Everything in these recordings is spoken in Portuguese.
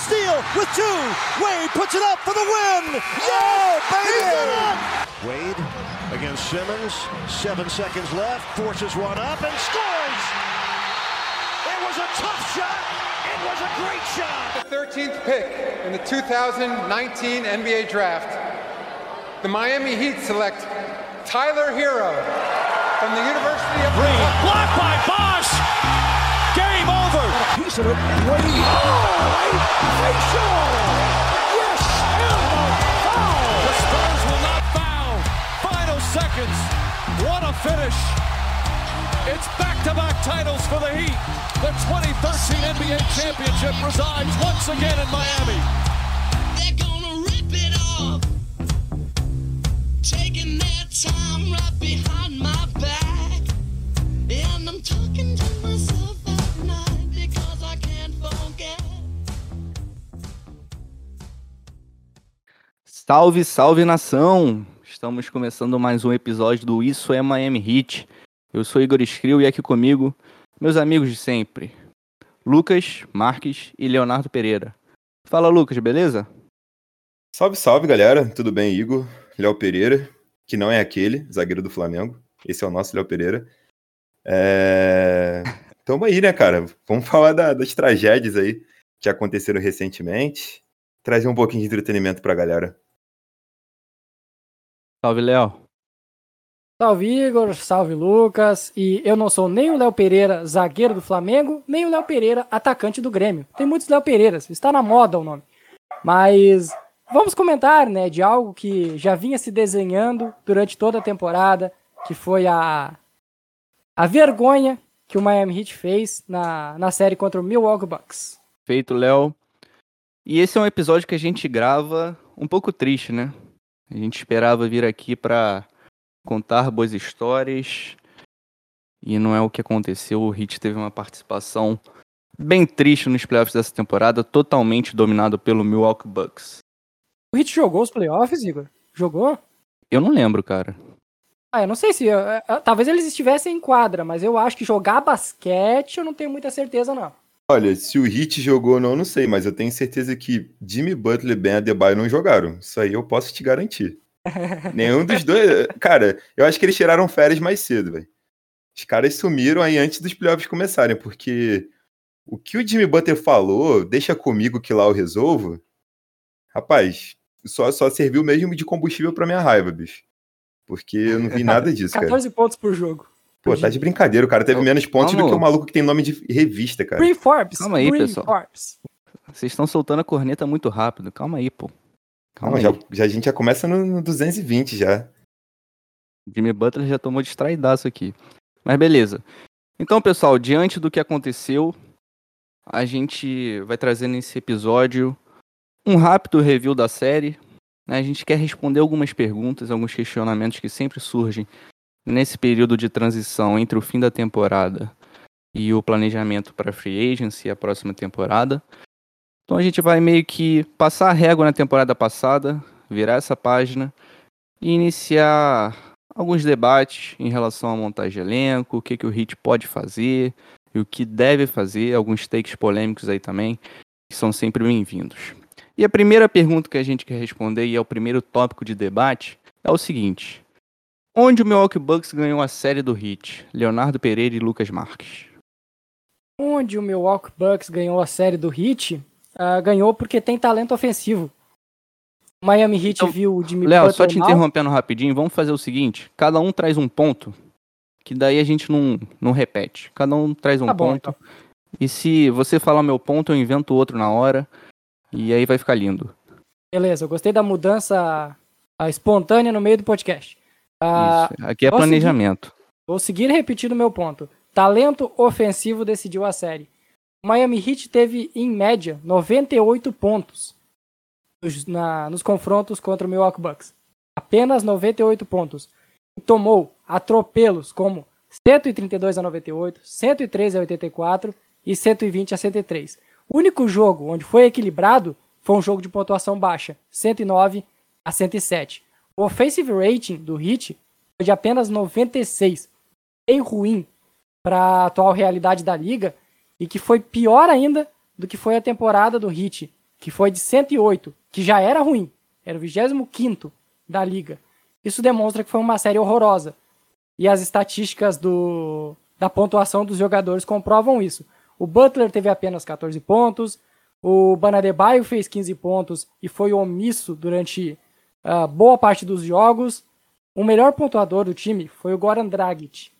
steal with two. Wade puts it up for the win. Yeah, baby! Wade against Simmons. Seven seconds left. Forces one up and scores. It was a tough shot. It was a great shot. The 13th pick in the 2019 NBA Draft. The Miami Heat select Tyler Hero from the University of Green. Blocked by Bosch. Game over. Piece of it. Wade. Oh, a facial. Yes, and a foul. The Spurs will not foul. Final seconds. What a finish. It's back-to-back titles for the Heat. The 2013 NBA championship resides once again in Miami. Salve, salve nação! Estamos começando mais um episódio do Isso é Miami Heat. Eu sou Igor Escrio e aqui comigo, meus amigos de sempre, Lucas, Marques e Leonardo Pereira. Fala, Lucas, beleza? Salve, salve, galera. Tudo bem, Igor? Léo Pereira, que não é aquele, zagueiro do Flamengo. Esse é o nosso Léo Pereira. É... Tamo aí, né, cara? Vamos falar da- das tragédias aí que aconteceram recentemente. Trazer um pouquinho de entretenimento pra galera. Salve, Léo. Salve Igor, salve Lucas. E eu não sou nem o Léo Pereira, zagueiro do Flamengo, nem o Léo Pereira, atacante do Grêmio. Tem muitos Léo Pereiras, está na moda o nome. Mas vamos comentar, né, de algo que já vinha se desenhando durante toda a temporada, que foi a a vergonha que o Miami Heat fez na, na série contra o Milwaukee Bucks. Feito, Léo. E esse é um episódio que a gente grava um pouco triste, né? A gente esperava vir aqui pra contar boas histórias e não é o que aconteceu. O Heat teve uma participação bem triste nos playoffs dessa temporada, totalmente dominado pelo Milwaukee Bucks. O Heat jogou os playoffs, Igor? Jogou? Eu não lembro, cara. Ah, eu não sei se. eh, eh, talvez eles estivessem em quadra, mas eu acho que jogar basquete eu não tenho muita certeza, não. Olha, se o Heat jogou ou não, não sei, mas eu tenho certeza que Jimmy Butler e Ben Adebayo não jogaram. Isso aí eu posso te garantir. Nenhum dos dois. Cara, eu acho que eles tiraram férias mais cedo, velho. Os caras sumiram aí antes dos playoffs começarem, porque o que o Jimmy Butler falou, deixa comigo que lá eu resolvo. Rapaz, só, só serviu mesmo de combustível pra minha raiva, bicho. Porque eu não vi nada disso, cara. 14 pontos por jogo. Pô, tá de brincadeira. O cara teve menos pontos do vamos. que o maluco que tem nome de revista, cara. Green Forbes. Calma aí, Green pessoal. Forbes. Vocês estão soltando a corneta muito rápido. Calma aí, pô. Calma Calma, aí. já, já, a gente já começa no, no 220 já. Jimmy Butler já tomou distraidaço aqui. Mas beleza. Então, pessoal, diante do que aconteceu, a gente vai trazer nesse episódio um rápido review da série. né? A gente quer responder algumas perguntas, alguns questionamentos que sempre surgem nesse período de transição entre o fim da temporada e o planejamento para free agency a próxima temporada. Então a gente vai meio que passar a régua na temporada passada, virar essa página e iniciar alguns debates em relação à montagem de elenco, o que, que o Heat pode fazer e o que deve fazer, alguns takes polêmicos aí também, que são sempre bem-vindos. E a primeira pergunta que a gente quer responder, e é o primeiro tópico de debate, é o seguinte: Onde o Milwaukee Bucks ganhou a série do Heat? Leonardo Pereira e Lucas Marques. Onde o Milwaukee Bucks ganhou a série do Heat, ah, ganhou porque tem talento ofensivo. Miami Heat Então, viu o Jimmy Léo, só te mal. interrompendo rapidinho, vamos fazer o seguinte: cada um traz um ponto, que daí a gente não, não repete. Cada um traz um Tá bom, ponto. E se você falar meu ponto, eu invento outro na hora. E aí vai ficar lindo. Beleza, eu gostei da mudança espontânea no meio do podcast. Ah, Isso. Aqui é seguir? planejamento. Vou seguir repetindo meu ponto. Talento ofensivo decidiu a série. O Miami Heat teve, em média, 98 pontos nos, na- nos confrontos contra o Milwaukee Bucks. Apenas 98 pontos. E tomou atropelos como 132 a 98, 103 a 84 e 120 a 103. O único jogo onde foi equilibrado foi um jogo de pontuação baixa, 109 a 107. O offensive rating do Heat foi de apenas 96, bem ruim para a atual realidade da liga e que foi pior ainda do que foi a temporada do Heat, que foi de 108, que já era ruim, era o 25 da liga. Isso demonstra que foi uma série horrorosa. E as estatísticas do, da pontuação dos jogadores comprovam isso. O Butler teve apenas 14 pontos, o Banadebaio fez 15 pontos e foi omisso durante uh, boa parte dos jogos. O melhor pontuador do time foi o Goran Dragic,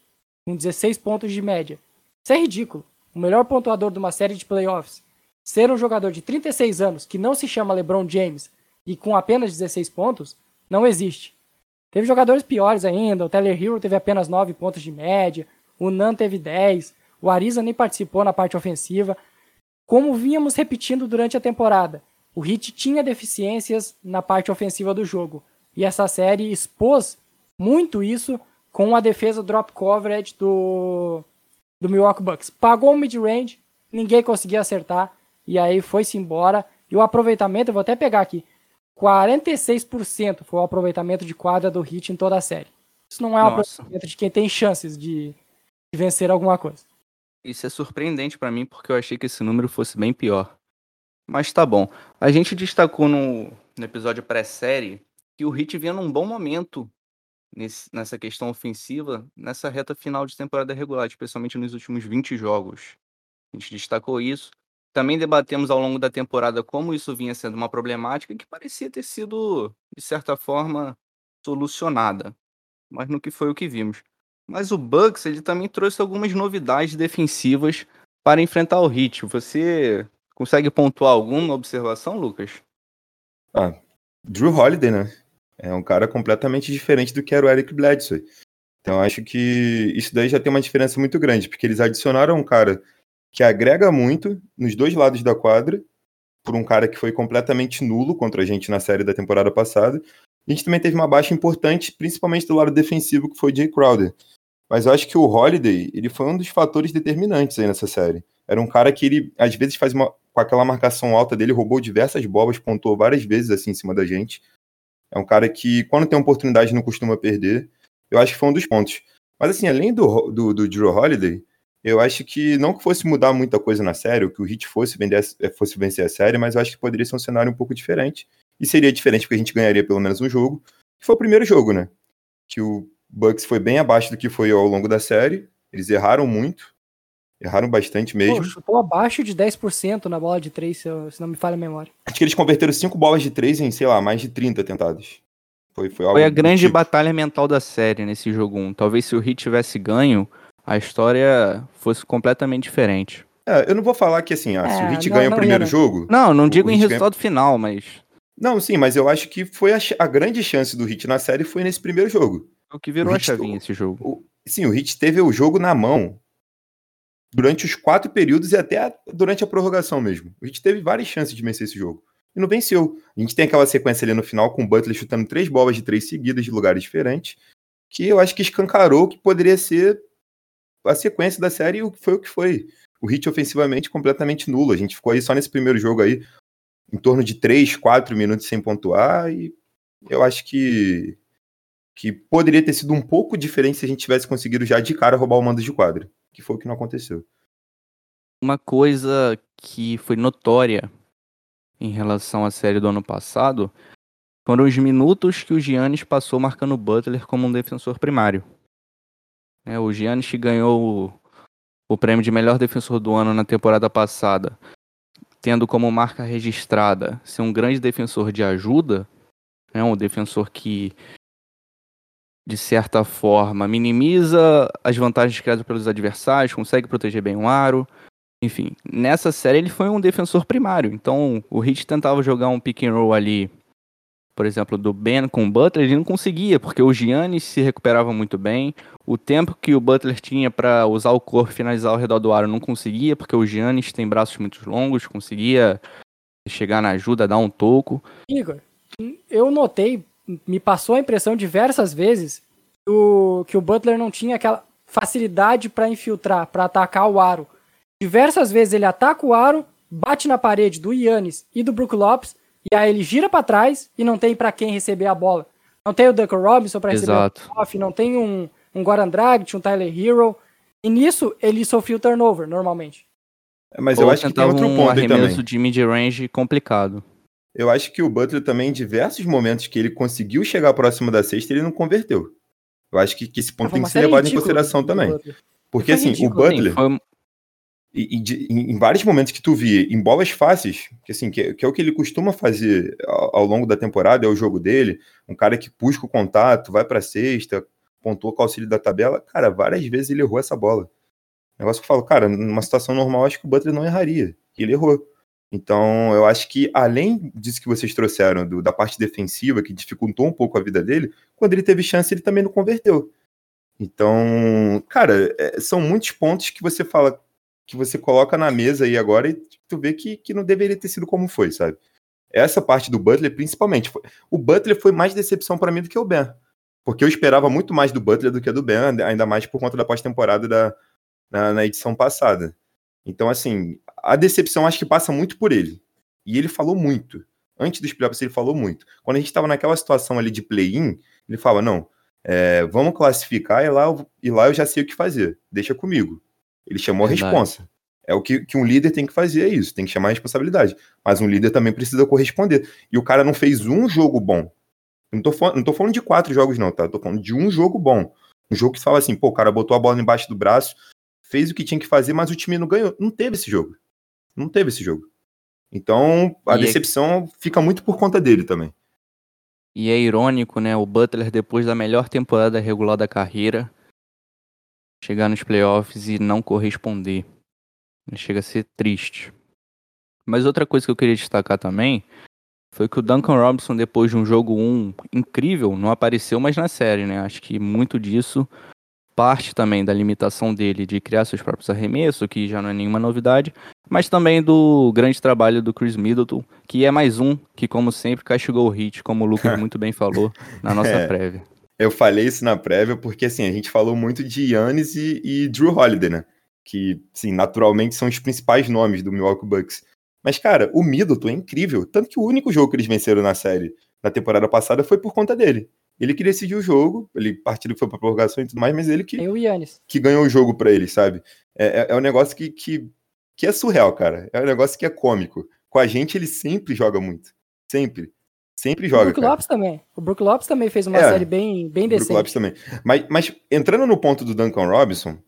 com 16 pontos de média. Isso é ridículo. O melhor pontuador de uma série de playoffs ser um jogador de 36 anos que não se chama LeBron James e com apenas 16 pontos não existe. Teve jogadores piores ainda, o Tyler Hero teve apenas 9 pontos de média, o Nan teve 10, o Ariza nem participou na parte ofensiva. Como vínhamos repetindo durante a temporada, o Heat tinha deficiências na parte ofensiva do jogo, e essa série expôs muito isso com a defesa drop coverage do, do Milwaukee Bucks. Pagou o mid-range, ninguém conseguia acertar, e aí foi-se embora. E o aproveitamento, eu vou até pegar aqui, 46% foi o aproveitamento de quadra do Heat em toda a série. Isso não é um aproveitamento de quem tem chances de, de vencer alguma coisa. Isso é surpreendente pra mim, porque eu achei que esse número fosse bem pior. Mas tá bom. A gente destacou no, no episódio pré-série que o Heat vinha num bom momento nesse- nessa questão ofensiva, nessa reta final de temporada regular, especialmente nos últimos 20 jogos. A gente destacou isso. Também debatemos ao longo da temporada como isso vinha sendo uma problemática que parecia ter sido, de certa forma, solucionada. Mas no que foi o que vimos. Mas o Bucks, ele também trouxe algumas novidades defensivas para enfrentar o Heat. Você consegue pontuar alguma observação, Lucas? Drew Holiday, né? É um cara completamente diferente do que era o Eric Bledsoe. Então acho que isso daí já tem uma diferença muito grande, porque eles adicionaram um cara que agrega muito nos dois lados da quadra, por um cara que foi completamente nulo contra a gente na série da temporada passada. A gente também teve uma baixa importante, principalmente do lado defensivo, que foi Jay Crowder. Mas eu acho que o Holiday, ele foi um dos fatores determinantes aí nessa série. Era um cara que ele, às vezes, faz uma. Com aquela marcação alta dele, roubou diversas bolas, pontuou várias vezes assim em cima da gente. É um cara que, quando tem oportunidade, não costuma perder. Eu acho que foi um dos pontos. Mas, assim, além do, do, do Drew Holiday, eu acho que não que fosse mudar muita coisa na série, ou que o Heat fosse, vender, fosse vencer a série, mas eu acho que poderia ser um cenário um pouco diferente. E seria diferente porque a gente ganharia pelo menos um jogo. Que foi o primeiro jogo, né? Que o Bucks foi bem abaixo do que foi ao longo da série. Eles erraram muito. Erraram bastante mesmo. Pô, chutou abaixo de 10% na bola de 3, se, eu- se não me falha a memória. Acho que eles converteram cinco bolas de três em, sei lá, mais de 30 tentadas. Foi, foi algo Foi a grande tipo. batalha mental da série nesse jogo 1. Talvez se o Heat tivesse ganho, a história fosse completamente diferente. É, eu não vou falar que assim, ah, se o É, Heat não- ganha o não primeiro ia, não. jogo. Não, não O digo em Heat ganha- resultado final, mas Não, sim, mas eu acho que foi a, a grande chance do Heat na série foi nesse primeiro jogo. é o que virou O a chavinha esse jogo. O- sim, o Heat teve o jogo na mão durante os quatro períodos e até a- durante a prorrogação mesmo. O Heat teve várias chances de vencer esse jogo. E não venceu. A gente tem aquela sequência ali no final com o Butler chutando três bolas de três seguidas de lugares diferentes, que eu acho que escancarou que poderia ser a sequência da série e o que foi o que foi. O Heat ofensivamente completamente nulo. A gente ficou aí só nesse primeiro jogo aí, em torno de três, quatro minutos sem pontuar, e eu acho que que poderia ter sido um pouco diferente se a gente tivesse conseguido já de cara roubar o mando de quadra, que foi o que não aconteceu. Uma coisa que foi notória em relação à série do ano passado foram os minutos que o Giannis passou marcando o Butler como um defensor primário. É, o Giannis ganhou o, o prêmio de melhor defensor do ano na temporada passada, tendo como marca registrada ser um grande defensor de ajuda, é um defensor que de certa forma minimiza as vantagens criadas pelos adversários, consegue proteger bem o aro, enfim, nessa série ele foi um defensor primário. Então o Heat tentava jogar um pick and roll ali, por exemplo, do Ben com o Butler, ele não conseguia, porque o Giannis se recuperava muito bem. O tempo que o Butler tinha para usar o corpo e finalizar ao redor do aro não conseguia, porque o Giannis tem braços muito longos, conseguia chegar na ajuda, dar um toco. Igor, eu notei, me passou a impressão diversas vezes que o, que o Butler não tinha aquela facilidade para infiltrar, para atacar o aro. Diversas vezes ele ataca o aro, bate na parede do Yannis e do Brook Lopes, e aí ele gira para trás e não tem para quem receber a bola. Não tem o Duncan Robinson para receber o off, não tem um, um Goran Dragic, um Tyler Hero. E nisso ele sofreu turnover, normalmente. Mas eu Ou acho que tem outro um ponto aí também. arremesso de mid-range complicado. Eu acho que o Butler também, em diversos momentos que ele conseguiu chegar próximo da cesta, ele não converteu. Eu acho que, que esse ponto Foi tem que ser levado em consideração também. Porque assim, o Butler, foi- e- e em, vários momentos que tu via em bolas fáceis, que assim, que, é- que é o que ele costuma fazer ao, ao longo da temporada, é o jogo dele, um cara que busca o contato, vai pra cesta, pontua com o auxílio da tabela, cara, várias vezes ele errou essa bola. Negócio que eu falo, cara, numa situação normal, acho que o Butler não erraria. Ele errou. Então, eu acho que além disso que vocês trouxeram, do- da parte defensiva, que dificultou um pouco a vida dele, quando ele teve chance, ele também não converteu. Então, cara, é, são muitos pontos que você fala, que você coloca na mesa aí agora e tu vê que, que não deveria ter sido como foi, sabe? Essa parte do Butler, principalmente. foi- o Butler foi mais decepção pra mim do que o Ben. Porque eu esperava muito mais do Butler do que do Ben, ainda mais por conta da pós-temporada da, na, na edição passada. Então, assim, a decepção acho que passa muito por ele. E ele falou muito. Antes dos playoffs, ele falou muito. Quando a gente estava naquela situação ali de play-in, ele fala: não, é, vamos classificar e lá, eu- e lá eu já sei o que fazer. Deixa comigo. Ele chamou a Verdade. responsa. É o que, que um líder tem que fazer, é isso, tem que chamar a responsabilidade. Mas um líder também precisa corresponder. E o cara não fez um jogo bom. Não tô, falando, não tô falando de quatro jogos, não, tá? Tô falando de um jogo bom. Um jogo que fala assim, pô, o cara botou a bola embaixo do braço, fez o que tinha que fazer, mas o time não ganhou. Não teve esse jogo. Não teve esse jogo. Então, a E é- decepção fica muito por conta dele também. E é irônico, né? O Butler, depois da melhor temporada regular da carreira, chegar nos playoffs e não corresponder. Chega a ser triste. Mas outra coisa que eu queria destacar também foi que o Duncan Robinson, depois de um jogo 1 incrível, não apareceu mais na série, né? Acho que muito disso parte também da limitação dele de criar seus próprios arremessos, que já não é nenhuma novidade, mas também do grande trabalho do Chris Middleton, que é mais um que, como sempre, castigou o hit, como o Lucas muito bem falou na nossa É. prévia. Eu falei isso na prévia porque, assim, a gente falou muito de Yannis e, e Drew Holiday, né? Que, sim, naturalmente são os principais nomes do Milwaukee Bucks. Mas, cara, o Middleton é incrível. Tanto que o único jogo que eles venceram na série na temporada passada foi por conta dele. Ele que decidiu o jogo, ele partido que foi pra prorrogação e tudo mais, mas ele que, o Yannis. que ganhou o jogo pra eles, sabe? É, é, é um negócio que, que, que é surreal, cara. É um negócio que é cômico. Com a gente, ele sempre joga muito. Sempre. Sempre O joga, Brook cara. Lopes também. O Brook Lopes também fez uma É, série bem, bem O Brook decente. Lopes também. Mas, mas entrando no ponto do Duncan Robinson,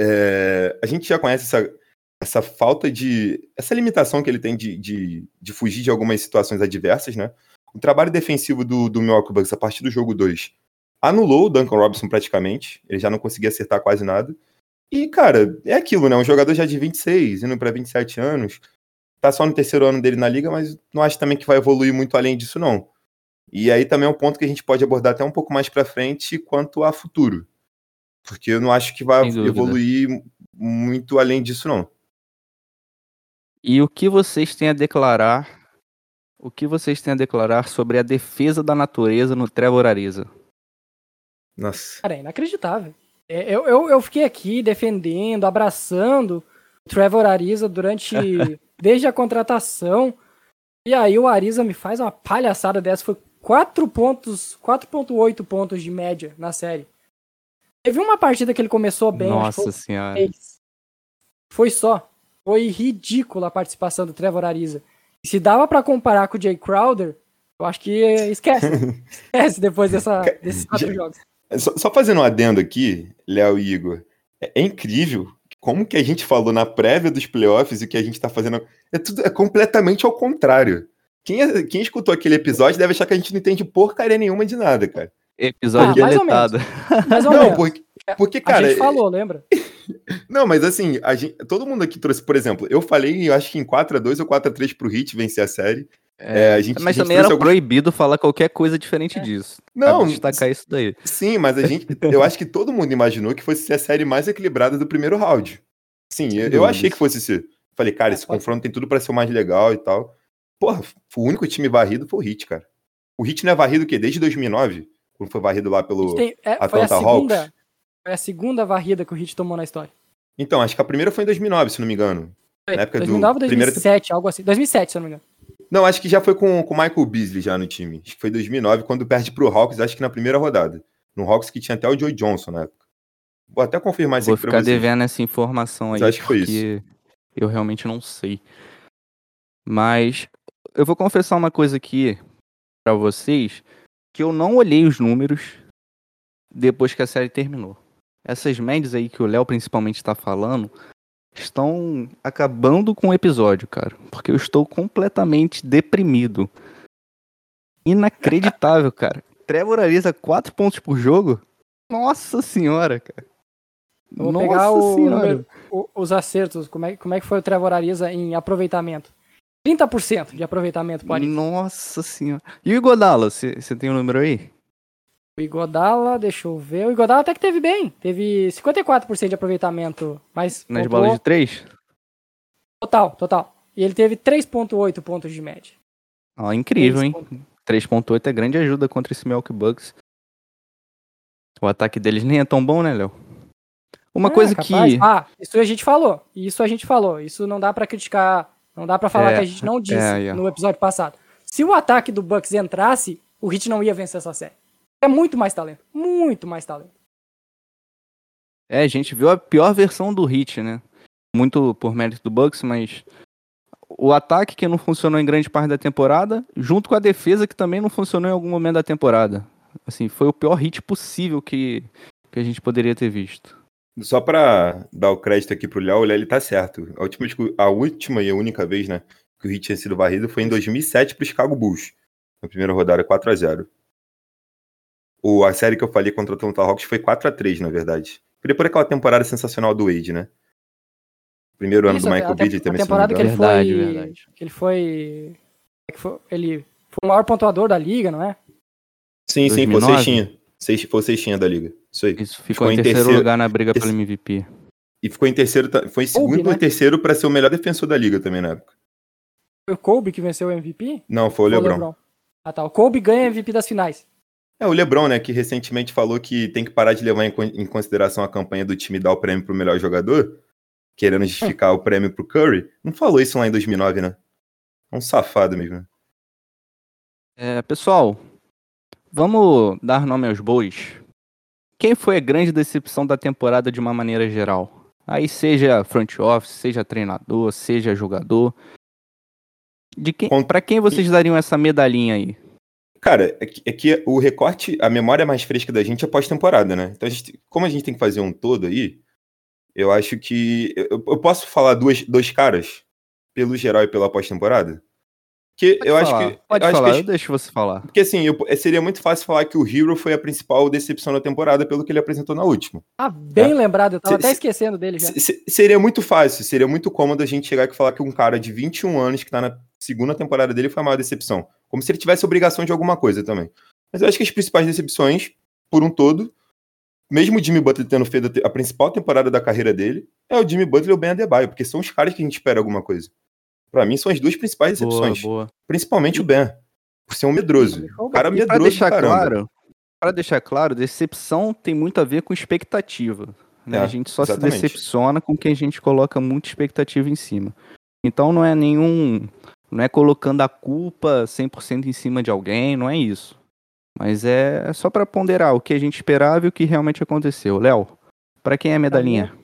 é, a gente já conhece essa, essa falta de. essa limitação que ele tem de, de, de fugir de algumas situações adversas, né? O trabalho defensivo do, do Milwaukee Bucks a partir do jogo 2 anulou o Duncan Robinson praticamente. Ele já não conseguia acertar quase nada. E, cara, é aquilo, né? Um jogador já de 26, indo para 27 anos. Tá só no terceiro ano dele na liga, mas não acho também que vai evoluir muito além disso, não. E aí também é um ponto que a gente pode abordar até um pouco mais para frente quanto a futuro. Porque eu não acho que vai evoluir muito além disso, não. E o que vocês têm a declarar? O que vocês têm a declarar sobre a defesa da natureza no Trevor Ariza? Nossa. Cara, é inacreditável. É, Eu, eu, eu fiquei aqui defendendo, abraçando o Trevor Ariza durante. desde a contratação. E aí o Ariza me faz uma palhaçada dessa. Foi 4 pontos, 4.8 pontos de média na série. Teve uma partida que ele começou bem, Nossa foi senhora. seis. Foi só. Foi ridícula a participação do Trevor Ariza. E se dava pra comparar com o Jay Crowder, eu acho que esquece. esquece depois dessa, desses quatro já- jogos. Só, só fazendo um adendo aqui, Léo e Igor. É, é incrível como que a gente falou na prévia dos playoffs e o que a gente tá fazendo. É tudo é completamente ao contrário. Quem, é- quem escutou aquele episódio deve achar que a gente não entende porcaria nenhuma de nada, cara. Episódio Ah, mais ou deletado. Mais ou Não, menos. porque, porque a cara. gente falou, lembra? Não, mas assim, a gente- todo mundo aqui trouxe, por exemplo, eu falei, eu acho que em 4x2 ou 4x3 pro Hit vencer a série. É, a gente, Mas a gente também era alguns- proibido falar qualquer coisa diferente disso. Não, destacar isso daí. Sim, mas a gente, eu acho que todo mundo imaginou que fosse ser a série mais equilibrada do primeiro round. Sim, eu, eu achei que fosse ser. Falei, cara, É, esse pode confronto tem tudo pra ser o mais legal e tal. Porra, o único time varrido foi o Hit, cara. O Hit não é varrido o quê? Desde 2009, quando foi varrido lá pelo. tem- é, foi, a Atlanta segunda, Hawks. Foi a segunda varrida que o Heat tomou na história. Então, acho que a primeira foi em 2009, se não me engano. Foi, Na época do 2009 ou primeira 2007, algo assim. 2007, se não me engano. Não, acho que já foi com com o Michael Beasley já no time. Acho que foi 2009, quando perde pro Hawks, acho que na primeira rodada. No Hawks que tinha até o Joey Johnson na época. Vou até confirmar isso Vou aqui pra ficar devendo essa informação aí. Acho que foi porque Eu realmente não sei. Mas eu vou confessar uma coisa aqui pra vocês, que eu não olhei os números depois que a série terminou. Essas médias aí que o Léo principalmente está falando estão acabando com o episódio, cara, porque eu estou completamente deprimido. Inacreditável, cara. Trevor Ariza 4 pontos por jogo? Nossa senhora, cara. Vou Nossa pegar o número- o- os acertos. Como é, como é que foi o Trevor Ariza em aproveitamento? 30% de aproveitamento pode. Nossa senhora. E o Igodala, você tem o um número aí? O Igodala, deixa eu ver. O Igodala até que teve bem. Teve 54% de aproveitamento. Mas Nas bolas de três? Total, total. E ele teve 3.8 pontos de média. Ó, incrível, Três hein? pontos. 3.8 é grande ajuda contra esse Milk Bucks. O ataque deles nem é tão bom, né, Léo? Uma É, coisa capaz. que. Ah, isso a gente falou. Isso a gente falou. Isso não dá pra criticar. Não dá pra falar É, que a gente não disse é, é. no episódio passado. Se o ataque do Bucks entrasse, o Hit não ia vencer essa série. É muito mais talento. Muito mais talento. É, a gente viu a pior versão do Hit, né? Muito por mérito do Bucks, mas o ataque que não funcionou em grande parte da temporada, junto com a defesa que também não funcionou em algum momento da temporada. Assim, foi o pior hit possível que, que a gente poderia ter visto. Só pra dar o crédito aqui pro Léo, o Léo ele tá certo. A última, a última e a única vez, né, que o Heat tinha sido varrido foi em 2007 pro Chicago Bulls. Na primeira rodada, 4 a 0 o, A série que eu falei contra o Atlanta Hawks foi 4 a 3 na verdade. Foi depois daquela temporada sensacional do Wade, né? Primeiro ano Isso, do a- Michael a, Beasley a também, me temporada que ele. Verdade, foi. verdade. Que ele foi. é que foi- Ele foi o maior pontuador da liga, não é? Sim, sim, foi 2009? sextinha. Seis- Foi sextinha da liga. Isso aí. Isso ficou, Ficou em em terceiro, terceiro- lugar na briga pelo MVP. E ficou em terceiro, foi em segundo né? ou terceiro pra ser o melhor defensor da liga também na época. Foi o Kobe que venceu o MVP? Não, foi o Ou LeBron. Ah tá. O Kobe ganha MVP das finais. É, o LeBron, né, que recentemente falou que tem que parar de levar em, con- em consideração a campanha do time dar o prêmio pro melhor jogador, querendo justificar o prêmio pro Curry. Não falou isso lá em 2009, né? É um safado mesmo. É, pessoal, vamos dar nome aos bois. Quem foi a grande decepção da temporada de uma maneira geral? Aí seja front office, seja treinador, seja jogador. De quem, Con- para quem vocês dariam essa medalhinha aí? Cara, é que, é que o recorte, a memória mais fresca da gente é pós-temporada, né? Então, a gente, como a gente tem que fazer um todo aí, eu acho que. Eu, eu posso falar duas, dois caras, pelo geral e pela pós-temporada? Que Pode eu acho falar, que. Pode eu acho falar, que eu deixo você falar. Porque assim, eu- seria muito fácil falar que o Hero foi a principal decepção da temporada pelo que ele apresentou na última. Ah, bem É. lembrado. Eu tava Se- até se- esquecendo dele já. Se- se- seria muito fácil, seria muito cômodo a gente chegar e falar que um cara de 21 anos que tá na segunda temporada dele foi a maior decepção. Como se ele tivesse obrigação de alguma coisa também. Mas eu acho que as principais decepções, por um todo, mesmo o Jimmy Butler tendo feito a principal temporada da carreira dele, é o Jimmy Butler e o Ben Adebayo, porque são os caras que a gente espera alguma coisa. Pra mim, são as duas principais Boa, decepções. boa. Principalmente o Ben. Por ser um medroso. O cara pra medroso deixar claro, para deixar claro, decepção tem muito a ver com expectativa. né? É, a gente só exatamente. se decepciona com quem a gente coloca muita expectativa em cima. Então não é nenhum, não é colocando a culpa 100% em cima de alguém, não é isso. Mas é só para ponderar o que a gente esperava e o que realmente aconteceu. Léo, para quem é a medalhinha?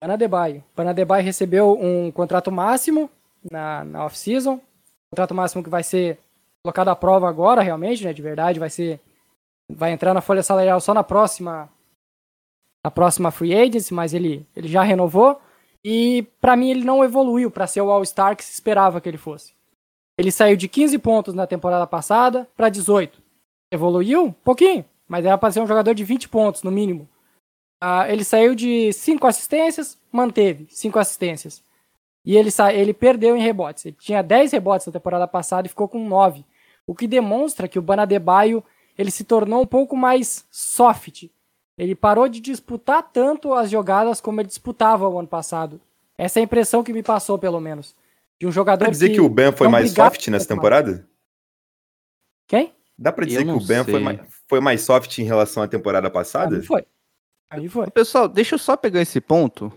Panadebaio. Panadebaio recebeu um contrato máximo na, na off-season. Contrato máximo que vai ser colocado à prova agora, realmente, né? De verdade, vai ser. Vai entrar na folha salarial só na próxima. Na próxima free agency, mas ele, ele já renovou. E pra mim ele não evoluiu pra ser o All-Star que se esperava que ele fosse. Ele saiu de 15 pontos na temporada passada pra 18. Evoluiu? Um pouquinho, mas era pra ser um jogador de 20 pontos, no mínimo. Ah, ele saiu de 5 assistências, manteve 5 assistências. E ele, sa ele perdeu em rebotes. Ele tinha 10 rebotes na temporada passada e ficou com 9. O que demonstra que o Banadebaio ele se tornou um pouco mais soft. Ele parou de disputar tanto as jogadas como ele disputava o ano passado. Essa é a impressão que me passou, pelo menos. De um jogador Dá pra dizer que, o Ben foi mais soft nessa temporada? Quem? Dá pra dizer que o Ben foi mais, foi mais soft em relação à temporada passada? Aí foi. Aí foi. Pessoal, deixa eu só pegar esse ponto,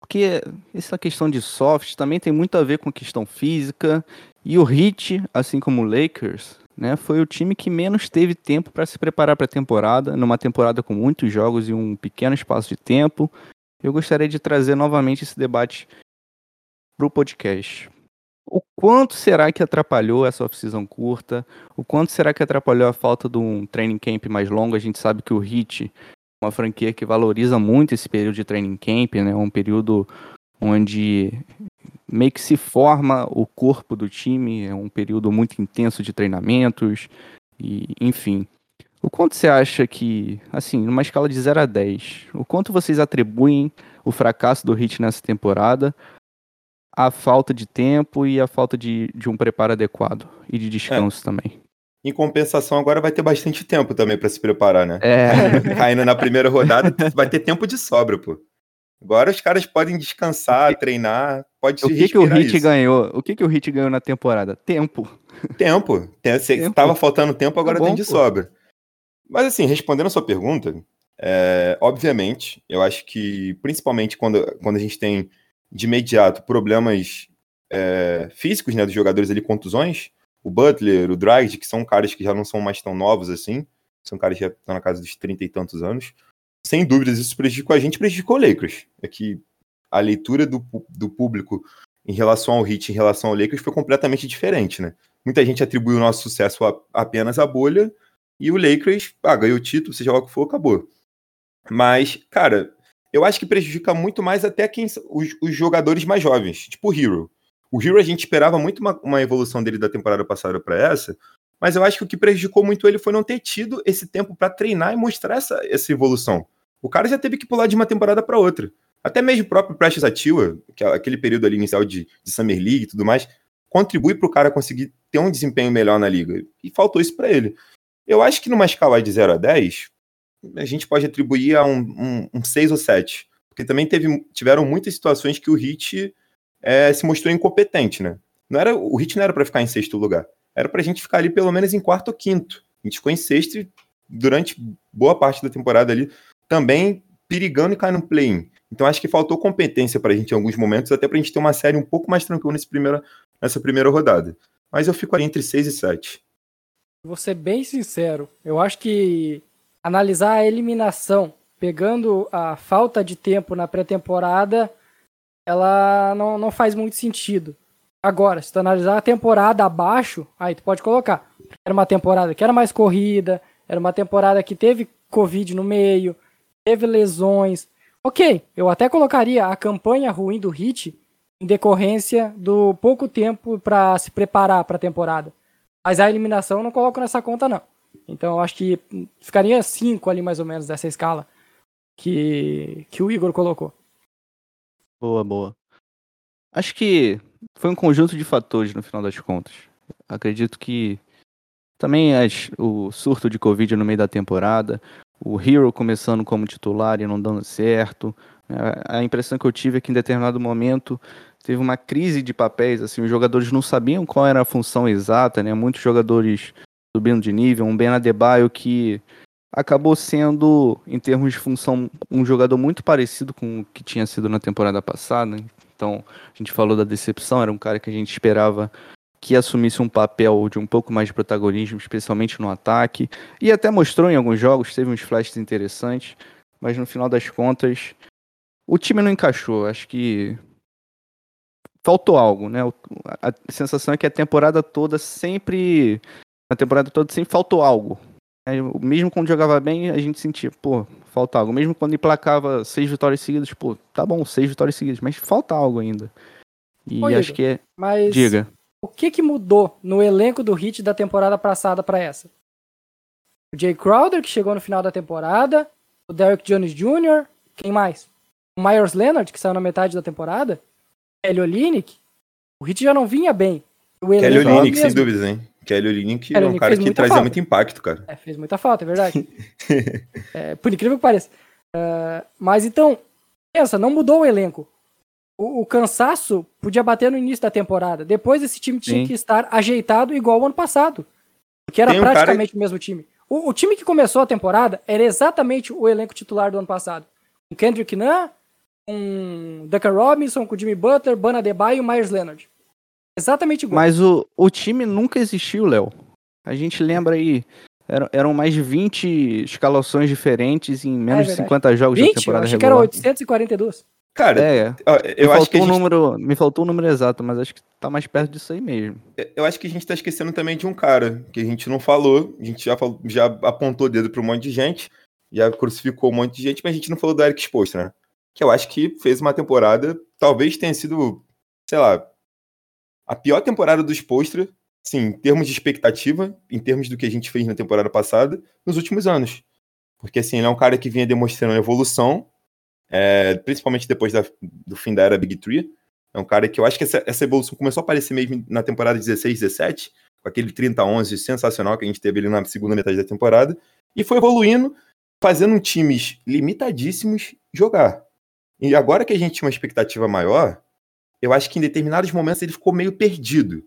porque essa questão de soft também tem muito a ver com questão física, e o Heat, assim como o Lakers, né, foi o time que menos teve tempo para se preparar para a temporada, numa temporada com muitos jogos e um pequeno espaço de tempo. Eu gostaria de trazer novamente esse debate pro podcast. O quanto será que atrapalhou essa off-season curta? O quanto será que atrapalhou a falta de um training camp mais longo? A gente sabe que o Heat é uma franquia que valoriza muito esse período de training camp, né? Um período onde meio que se forma o corpo do time, é um período muito intenso de treinamentos e, enfim. O quanto você acha que, assim, numa escala de 0 a 10, o quanto vocês atribuem o fracasso do Heat nessa temporada à falta de tempo e à falta de, de um preparo adequado e de descanso também? Em compensação, agora vai ter bastante tempo também pra se preparar, né? É, Caindo na primeira rodada, vai ter tempo de sobra, pô. Agora os caras podem descansar, treinar, pode o que, que o Heat isso. ganhou? O que, que o Heat ganhou na temporada? Tempo. Tempo. Tava faltando tempo, agora Tá bom, tem de pô. sobra. Mas assim, respondendo a sua pergunta, é, obviamente, eu acho que principalmente quando, quando a gente tem de imediato problemas é, físicos, né, dos jogadores ali, contusões, o Butler, o Dragic, que são caras que já não são mais tão novos assim, são caras que já estão na casa dos 30 e tantos anos, sem dúvidas isso prejudicou a gente, prejudicou o Lakers. É que a leitura do, do público em relação ao Heat, em relação ao Lakers, foi completamente diferente, né? Muita gente atribui o nosso sucesso a- apenas à bolha, e o Lakers, ah, ganhou o título, seja lá o que for, acabou. Mas, cara, eu acho que prejudica muito mais até quem os, os jogadores mais jovens, tipo o Hero. O Hero a gente esperava muito uma, uma evolução dele da temporada passada para essa, mas eu acho que o que prejudicou muito ele foi não ter tido esse tempo para treinar e mostrar essa, essa evolução. O cara já teve que pular de uma temporada para outra. Até mesmo o próprio Precious Atua, que é aquele período ali inicial de, de Summer League e tudo mais, contribui para o cara conseguir ter um desempenho melhor na liga. E faltou isso para ele. Eu acho que numa escala de 0 a 10, a gente pode atribuir a um, um, um 6 ou 7. Porque também teve, tiveram muitas situações que o Hit é, se mostrou incompetente, né? Não era, o Hit não era para ficar em sexto lugar. Era pra gente ficar ali pelo menos em quarto ou quinto. A gente ficou em sexto e durante boa parte da temporada ali também perigando e cair no play-in. Então acho que faltou competência pra gente em alguns momentos, até pra gente ter uma série um pouco mais tranquila nesse primeira, nessa primeira rodada. Mas eu fico ali entre 6 e 7. Vou ser bem sincero. Eu acho que analisar a eliminação, pegando a falta de tempo na pré-temporada, ela não, não faz muito sentido. Agora, se tu analisar a temporada abaixo, aí tu pode colocar. Era uma temporada que era mais corrida, era uma temporada que teve Covid no meio, teve lesões. Ok, eu até colocaria a campanha ruim do Hit em decorrência do pouco tempo para se preparar para a temporada. Mas a eliminação eu não coloco nessa conta, não. Então eu acho que ficaria 5 ali mais ou menos dessa escala que, que o Igor colocou. Boa, boa. Acho que foi um conjunto de fatores no final das contas. Acredito que também as- o surto de Covid no meio da temporada, o Hero começando como titular e não dando certo. A impressão que eu tive é que em determinado momento teve uma crise de papéis, assim, os jogadores não sabiam qual era a função exata, né? Muitos jogadores subindo de nível, um Ben Adebayo que acabou sendo, em termos de função, um jogador muito parecido com o que tinha sido na temporada passada. Então, a gente falou da decepção, era um cara que a gente esperava que assumisse um papel de um pouco mais de protagonismo, especialmente no ataque. E até mostrou em alguns jogos, teve uns flashes interessantes, mas no final das contas, o time não encaixou. Acho que faltou algo, né? A sensação é que a temporada toda sempre. Na temporada toda sempre faltou algo. É, Mesmo quando jogava bem, a gente sentia, pô, falta algo. Mesmo quando emplacava seis vitórias seguidas, pô, tá bom, seis vitórias seguidas, mas falta algo ainda. E Ô, acho Igor, que é. Mas Diga. o que, que mudou no elenco do Hit da temporada passada para essa? O Jay Crowder, que chegou no final da temporada, o Derrick Jones Jr., quem mais? O Myers Leonard, que saiu na metade da temporada, Kelly Olynyk. O Hit já não vinha bem. O Kelly elenco era o Olynyk, sem dúvidas, hein? Kelly Olynyk Kelly é um cara que trazia falta. muito impacto, cara. É, fez muita falta, é verdade. É, por incrível que pareça. É, mas então, pensa, não mudou o elenco. O, o cansaço podia bater no início da temporada. Depois esse time tinha Sim. que estar ajeitado igual ao ano passado. Porque era um cara- praticamente o mesmo time. O, o time que começou a temporada era exatamente o elenco titular do ano passado. Com Kendrick Nunn, com Duncan Robinson, com Jimmy Butler, Bana Adebayo e Myers Leonard. Exatamente igual. Mas o, o time nunca existiu, Léo. A gente lembra aí, eram, eram mais de 20 escalações diferentes em menos de É verdade. 50 jogos 20? da Eu temporada achei que era regular. 842. Cara, É, me eu acho que um gente, número, me faltou o número exato, mas acho que tá mais perto disso aí mesmo. eu acho que a gente tá esquecendo também de um cara que a gente não falou. A gente já, falou, já apontou o dedo para um monte de gente, já crucificou um monte de gente, mas a gente não falou do Eric Spoelstra, né? Que eu acho que fez uma temporada, talvez tenha sido, sei lá, a pior temporada do Spoelstra, sim, em termos de expectativa, em termos do que a gente fez na temporada passada, nos últimos anos. Porque, assim, ele é um cara que vinha demonstrando evolução, é, principalmente depois da- do fim da era Big Three. É um cara que eu acho que essa, essa evolução começou a aparecer mesmo na temporada 16, 17, com aquele 30-11 sensacional que a gente teve ali na segunda metade da temporada, e foi evoluindo, fazendo times limitadíssimos jogar. E agora que a gente tinha uma expectativa maior, eu acho que em determinados momentos ele ficou meio perdido.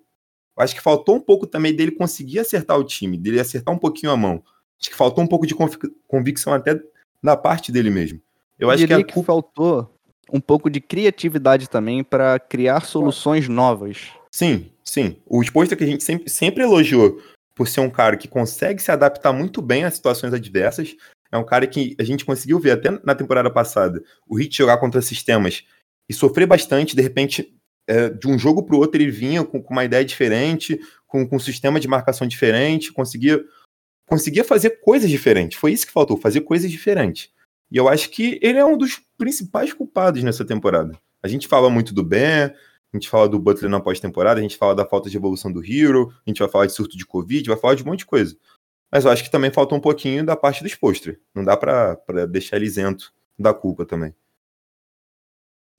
Eu acho que faltou um pouco também dele conseguir acertar o time, dele acertar um pouquinho a mão. Acho que faltou um pouco de convic- convicção até da parte dele mesmo. Eu acho que a que, faltou um pouco de criatividade também para criar soluções novas. Sim, sim. O exposto que a gente sempre, sempre elogiou por ser um cara que consegue se adaptar muito bem a situações adversas. É um cara que a gente conseguiu ver até na temporada passada o Hit jogar contra sistemas e sofrer bastante. De repente, é, de um jogo para o outro, ele vinha com, com uma ideia diferente, com, com um sistema de marcação diferente, conseguia, conseguia fazer coisas diferentes. Foi isso que faltou, fazer coisas diferentes. E eu acho que ele é um dos principais culpados nessa temporada. A gente fala muito do Ben, a gente fala do Butler na pós-temporada, a gente fala da falta de evolução do Hero, a gente vai falar de surto de Covid, vai falar de um monte de coisa. Mas eu acho que também falta um pouquinho da parte do Spolstra. Não dá pra deixar ele isento da culpa também.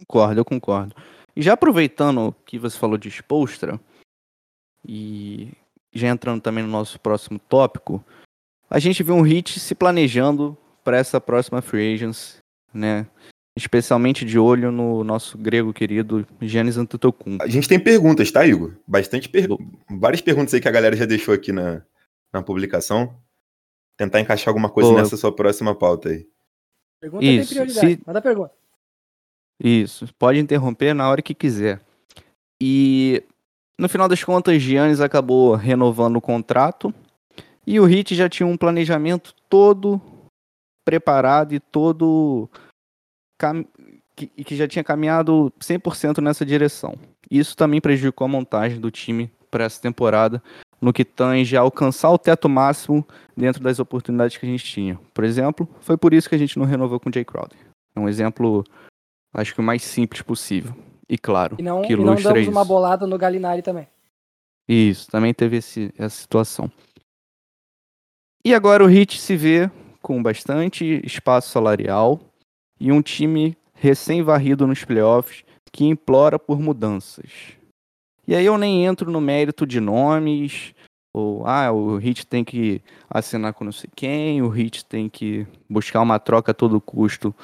Concordo, eu concordo. E já aproveitando que você falou de Spolstra, e já entrando também no nosso próximo tópico, a gente viu um hit se planejando para essa próxima free agency, né? Especialmente de olho no nosso grego querido Giannis Antetokounmpo. A gente tem perguntas, tá, Igor? Bastante per... Várias perguntas aí que a galera já deixou aqui na, na publicação. Tentar encaixar alguma coisa Pô. nessa sua próxima pauta aí. Pergunta Isso, tem prioridade. se- Manda pergunta. Isso, pode interromper na hora que quiser. E no final das contas, Giannis acabou renovando o contrato e o Heat já tinha um planejamento todo preparado e todo cam- que, que já tinha caminhado 100% nessa direção. Isso também prejudicou a montagem do time para essa temporada, no que tange a alcançar o teto máximo dentro das oportunidades que a gente tinha. Por exemplo, foi por isso que a gente não renovou com o Jay Crowder. É um exemplo Acho que o mais simples possível. E claro, E não, que e não ilustra damos isso. uma bolada no Galinari também. Isso, também teve esse- essa situação. E agora o Heat se vê com bastante espaço salarial e um time recém-varrido nos playoffs que implora por mudanças. E aí eu nem entro no mérito de nomes, ou ah, o Heat tem que assinar com não sei quem, o Heat tem que buscar uma troca a todo custo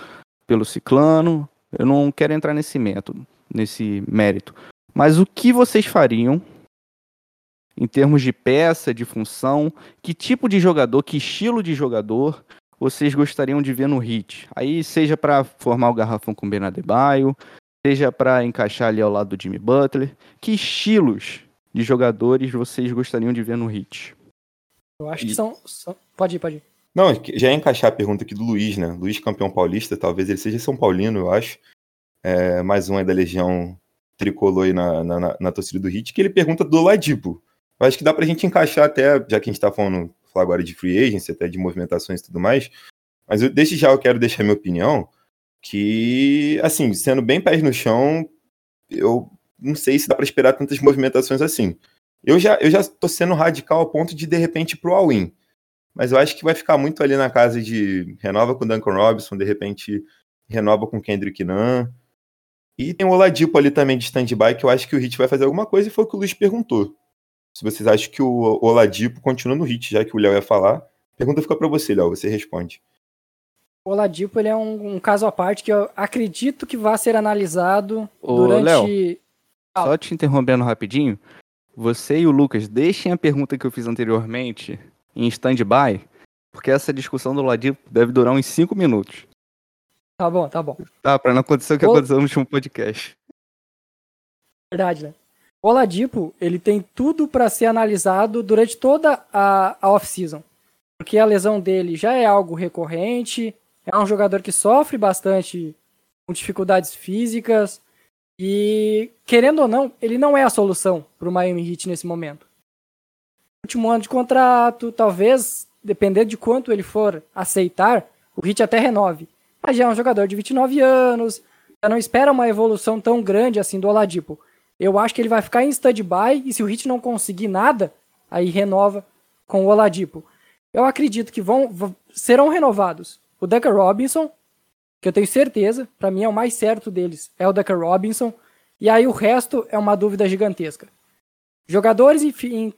pelo ciclano. Eu não quero entrar nesse método, nesse mérito. Mas o que vocês fariam em termos de peça, de função, que tipo de jogador, que estilo de jogador vocês gostariam de ver no Heat? Aí seja para formar o garrafão com o Ben Adebayo, seja para encaixar ali ao lado do Jimmy Butler, que estilos de jogadores vocês gostariam de ver no Heat? Eu acho que são, são- Pode ir, pode ir. Não, já ia encaixar a pergunta aqui do Luiz, né? Luiz, campeão paulista, talvez ele seja São Paulino, eu acho. É, mais um é da Legião tricolor aí na, na, na- torcida do Hit, que ele pergunta do Ladipo. Eu acho que dá pra gente encaixar até, já que a gente tá falando falar agora de free agency, até de movimentações e tudo mais. Mas eu, desde já eu quero deixar minha opinião que, assim, sendo bem pés no chão, eu não sei se dá pra esperar tantas movimentações assim. Eu já, eu já tô sendo radical ao ponto de, de repente, pro all-in. Mas eu acho que vai ficar muito ali na casa de renova com o Duncan Robinson, de repente renova com o Kendrick Nunn. E tem o Oladipo ali também de stand-by, que eu acho que o Hit vai fazer alguma coisa, e foi o que o Luiz perguntou. Se vocês acham que o Oladipo continua no Hit, já que o Léo ia falar, a pergunta fica pra você, Léo, você responde. O Oladipo ele é um, um caso à parte que eu acredito que vai ser analisado Ô, durante. Ah. Só te interrompendo rapidinho, você e o Lucas deixem a pergunta que eu fiz anteriormente em stand-by, porque essa discussão do Ladipo deve durar uns 5 minutos. Tá bom, tá bom. Tá, pra não acontecer o que Ô- aconteceu no último podcast. Verdade, né? O Oladipo, ele tem tudo pra ser analisado durante toda a, a off-season. Porque a lesão dele já é algo recorrente, é um jogador que sofre bastante com dificuldades físicas. E, querendo ou não, ele não é a solução para o Miami Heat nesse momento. Último ano de contrato, talvez, dependendo de quanto ele for aceitar, o Heat até renove. Mas já é um jogador de 29 anos, já não espera uma evolução tão grande assim do Oladipo. Eu acho que ele vai ficar em stand-by e se o Heat não conseguir nada, aí renova com o Oladipo. Eu acredito que vão serão renovados o Duncan Robinson, que eu tenho certeza, para mim é o mais certo deles, é o Duncan Robinson, e aí o resto é uma dúvida gigantesca. Jogadores em,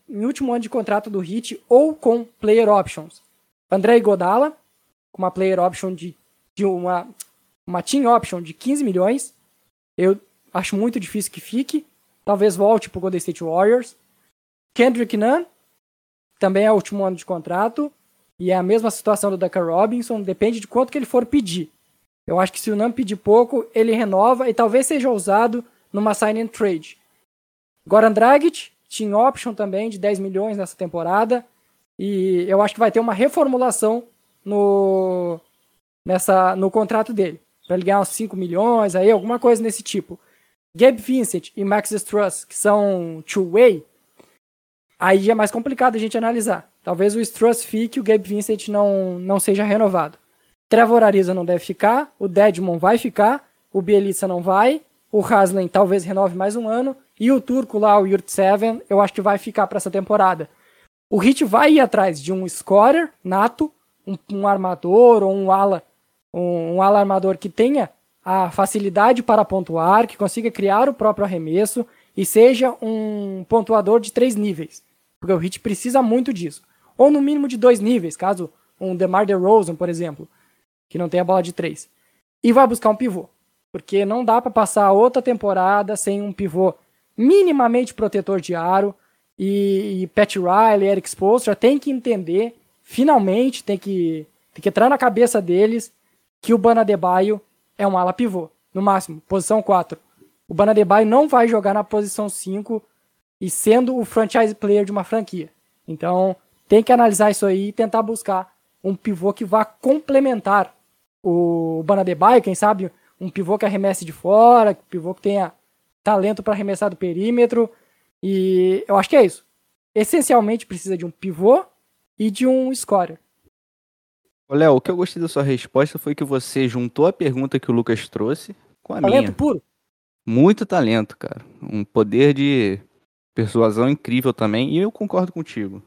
em- último ano de contrato do Heat ou com player options. André Godala, com uma player option de, de uma, uma team option de 15 milhões. Eu acho muito difícil que fique. Talvez volte pro Golden State Warriors. Kendrick Nunn, também é o último ano de contrato. E é a mesma situação do Duncan Robinson. Depende de quanto que ele for pedir. Eu acho que se o Nunn pedir pouco, ele renova e talvez seja usado numa sign and trade. Goran Dragic, team option também de 10 milhões nessa temporada. E eu acho que vai ter uma reformulação no, nessa, no contrato dele. Para ele ganhar uns 5 milhões, aí, alguma coisa nesse tipo. Gabe Vincent e Max Struss, que são two-way, aí é mais complicado a gente analisar. Talvez o Struss fique e o Gabe Vincent não, não seja renovado. Trevor Ariza não deve ficar, o Dedmon vai ficar, o Bielitsa não vai, o Haslem talvez renove mais um ano, e o turco lá, o Yurt Seven, eu acho que vai ficar para essa temporada. O Heat vai ir atrás de um scorer nato, um, um armador ou um ala, um, um ala armador que tenha a facilidade para pontuar, que consiga criar o próprio arremesso e seja um pontuador de três níveis, porque o Heat precisa muito disso, ou no mínimo de dois níveis, caso um DeMar DeRozan, por exemplo, que não tem a bola de três, e vai buscar um pivô, porque não dá para passar outra temporada sem um pivô minimamente protetor de aro, e, e Pat Riley, Eric Spoelstra tem que entender, finalmente, tem que, tem que entrar na cabeça deles que o Banadebaio é um ala pivô, no máximo, posição 4. O Banadebaio não vai jogar na posição 5 e sendo o franchise player de uma franquia. Então, tem que analisar isso aí e tentar buscar um pivô que vá complementar o Banadebaio, quem sabe um pivô que arremesse de fora, um pivô que tenha talento para arremessar do perímetro. E eu acho que é isso. Essencialmente precisa de um pivô e de um scorer. Léo, o que eu gostei da sua resposta foi que você juntou a pergunta que o Lucas trouxe com a Talento minha. puro? Muito talento, cara. Um poder de persuasão incrível também. E eu concordo contigo.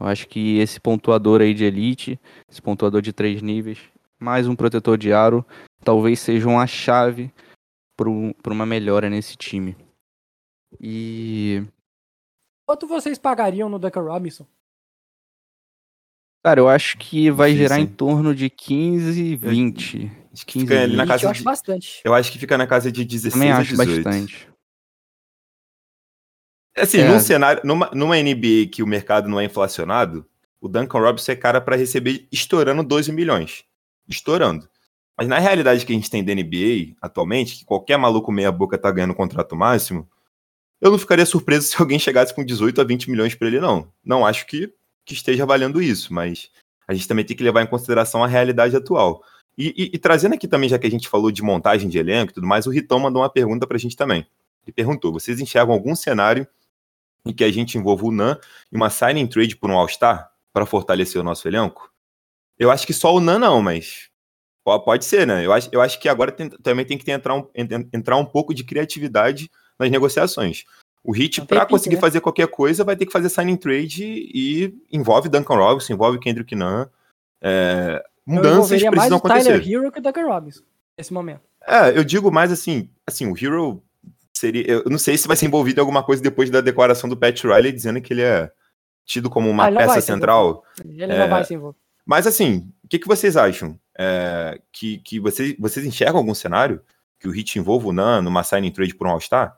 Eu acho que esse pontuador aí de elite, esse pontuador de três níveis, mais um protetor de aro, talvez seja uma chave para uma melhora nesse time. E, Quanto vocês pagariam no Duncan Robinson? cara, eu acho que vai Difícil, gerar em hein? torno de 15, 20. Acho que 15, fica ali na 20. casa eu acho de- bastante. Eu acho que fica na casa de 16 Também a acho 18. bastante. Assim, É. num cenário, numa, numa NBA que o mercado não é inflacionado, o Duncan Robinson é cara para receber estourando 12 milhões. Estourando. Mas na realidade que a gente tem da NBA atualmente, que qualquer maluco meia boca tá ganhando contrato máximo, eu não ficaria surpreso se alguém chegasse com 18 a 20 milhões para ele, não. Não acho que, que esteja valendo isso, mas a gente também tem que levar em consideração a realidade atual. E, e- e trazendo aqui também, já que a gente falou de montagem de elenco e tudo mais, o Ritão mandou uma pergunta pra gente também. Ele perguntou: vocês enxergam algum cenário em que a gente envolva o Nan em uma signing trade por um All-Star para fortalecer o nosso elenco? Eu acho que só o Nan não, mas pode ser, né? Eu acho, eu acho que agora tem- também tem que ter- entrar, um, en- entrar um pouco de criatividade nas negociações. O Hit, para conseguir né? fazer qualquer coisa, vai ter que fazer signing trade e envolve Duncan Robinson, envolve Kendrick Nunn. É, Eu mudanças mais precisam o Tyler acontecer. Hero que o Duncan Robinson nesse momento. É, eu digo mais assim, assim, o Hero seria, eu não sei se vai ser envolvido em alguma coisa depois da declaração do Pat Riley dizendo que ele é tido como uma Ah, peça central. Ele É. não vai se envolver. Mas assim, o que, que vocês acham? É, que que vocês, vocês enxergam algum cenário que o Hit envolva o Nan numa signing trade por um All-Star?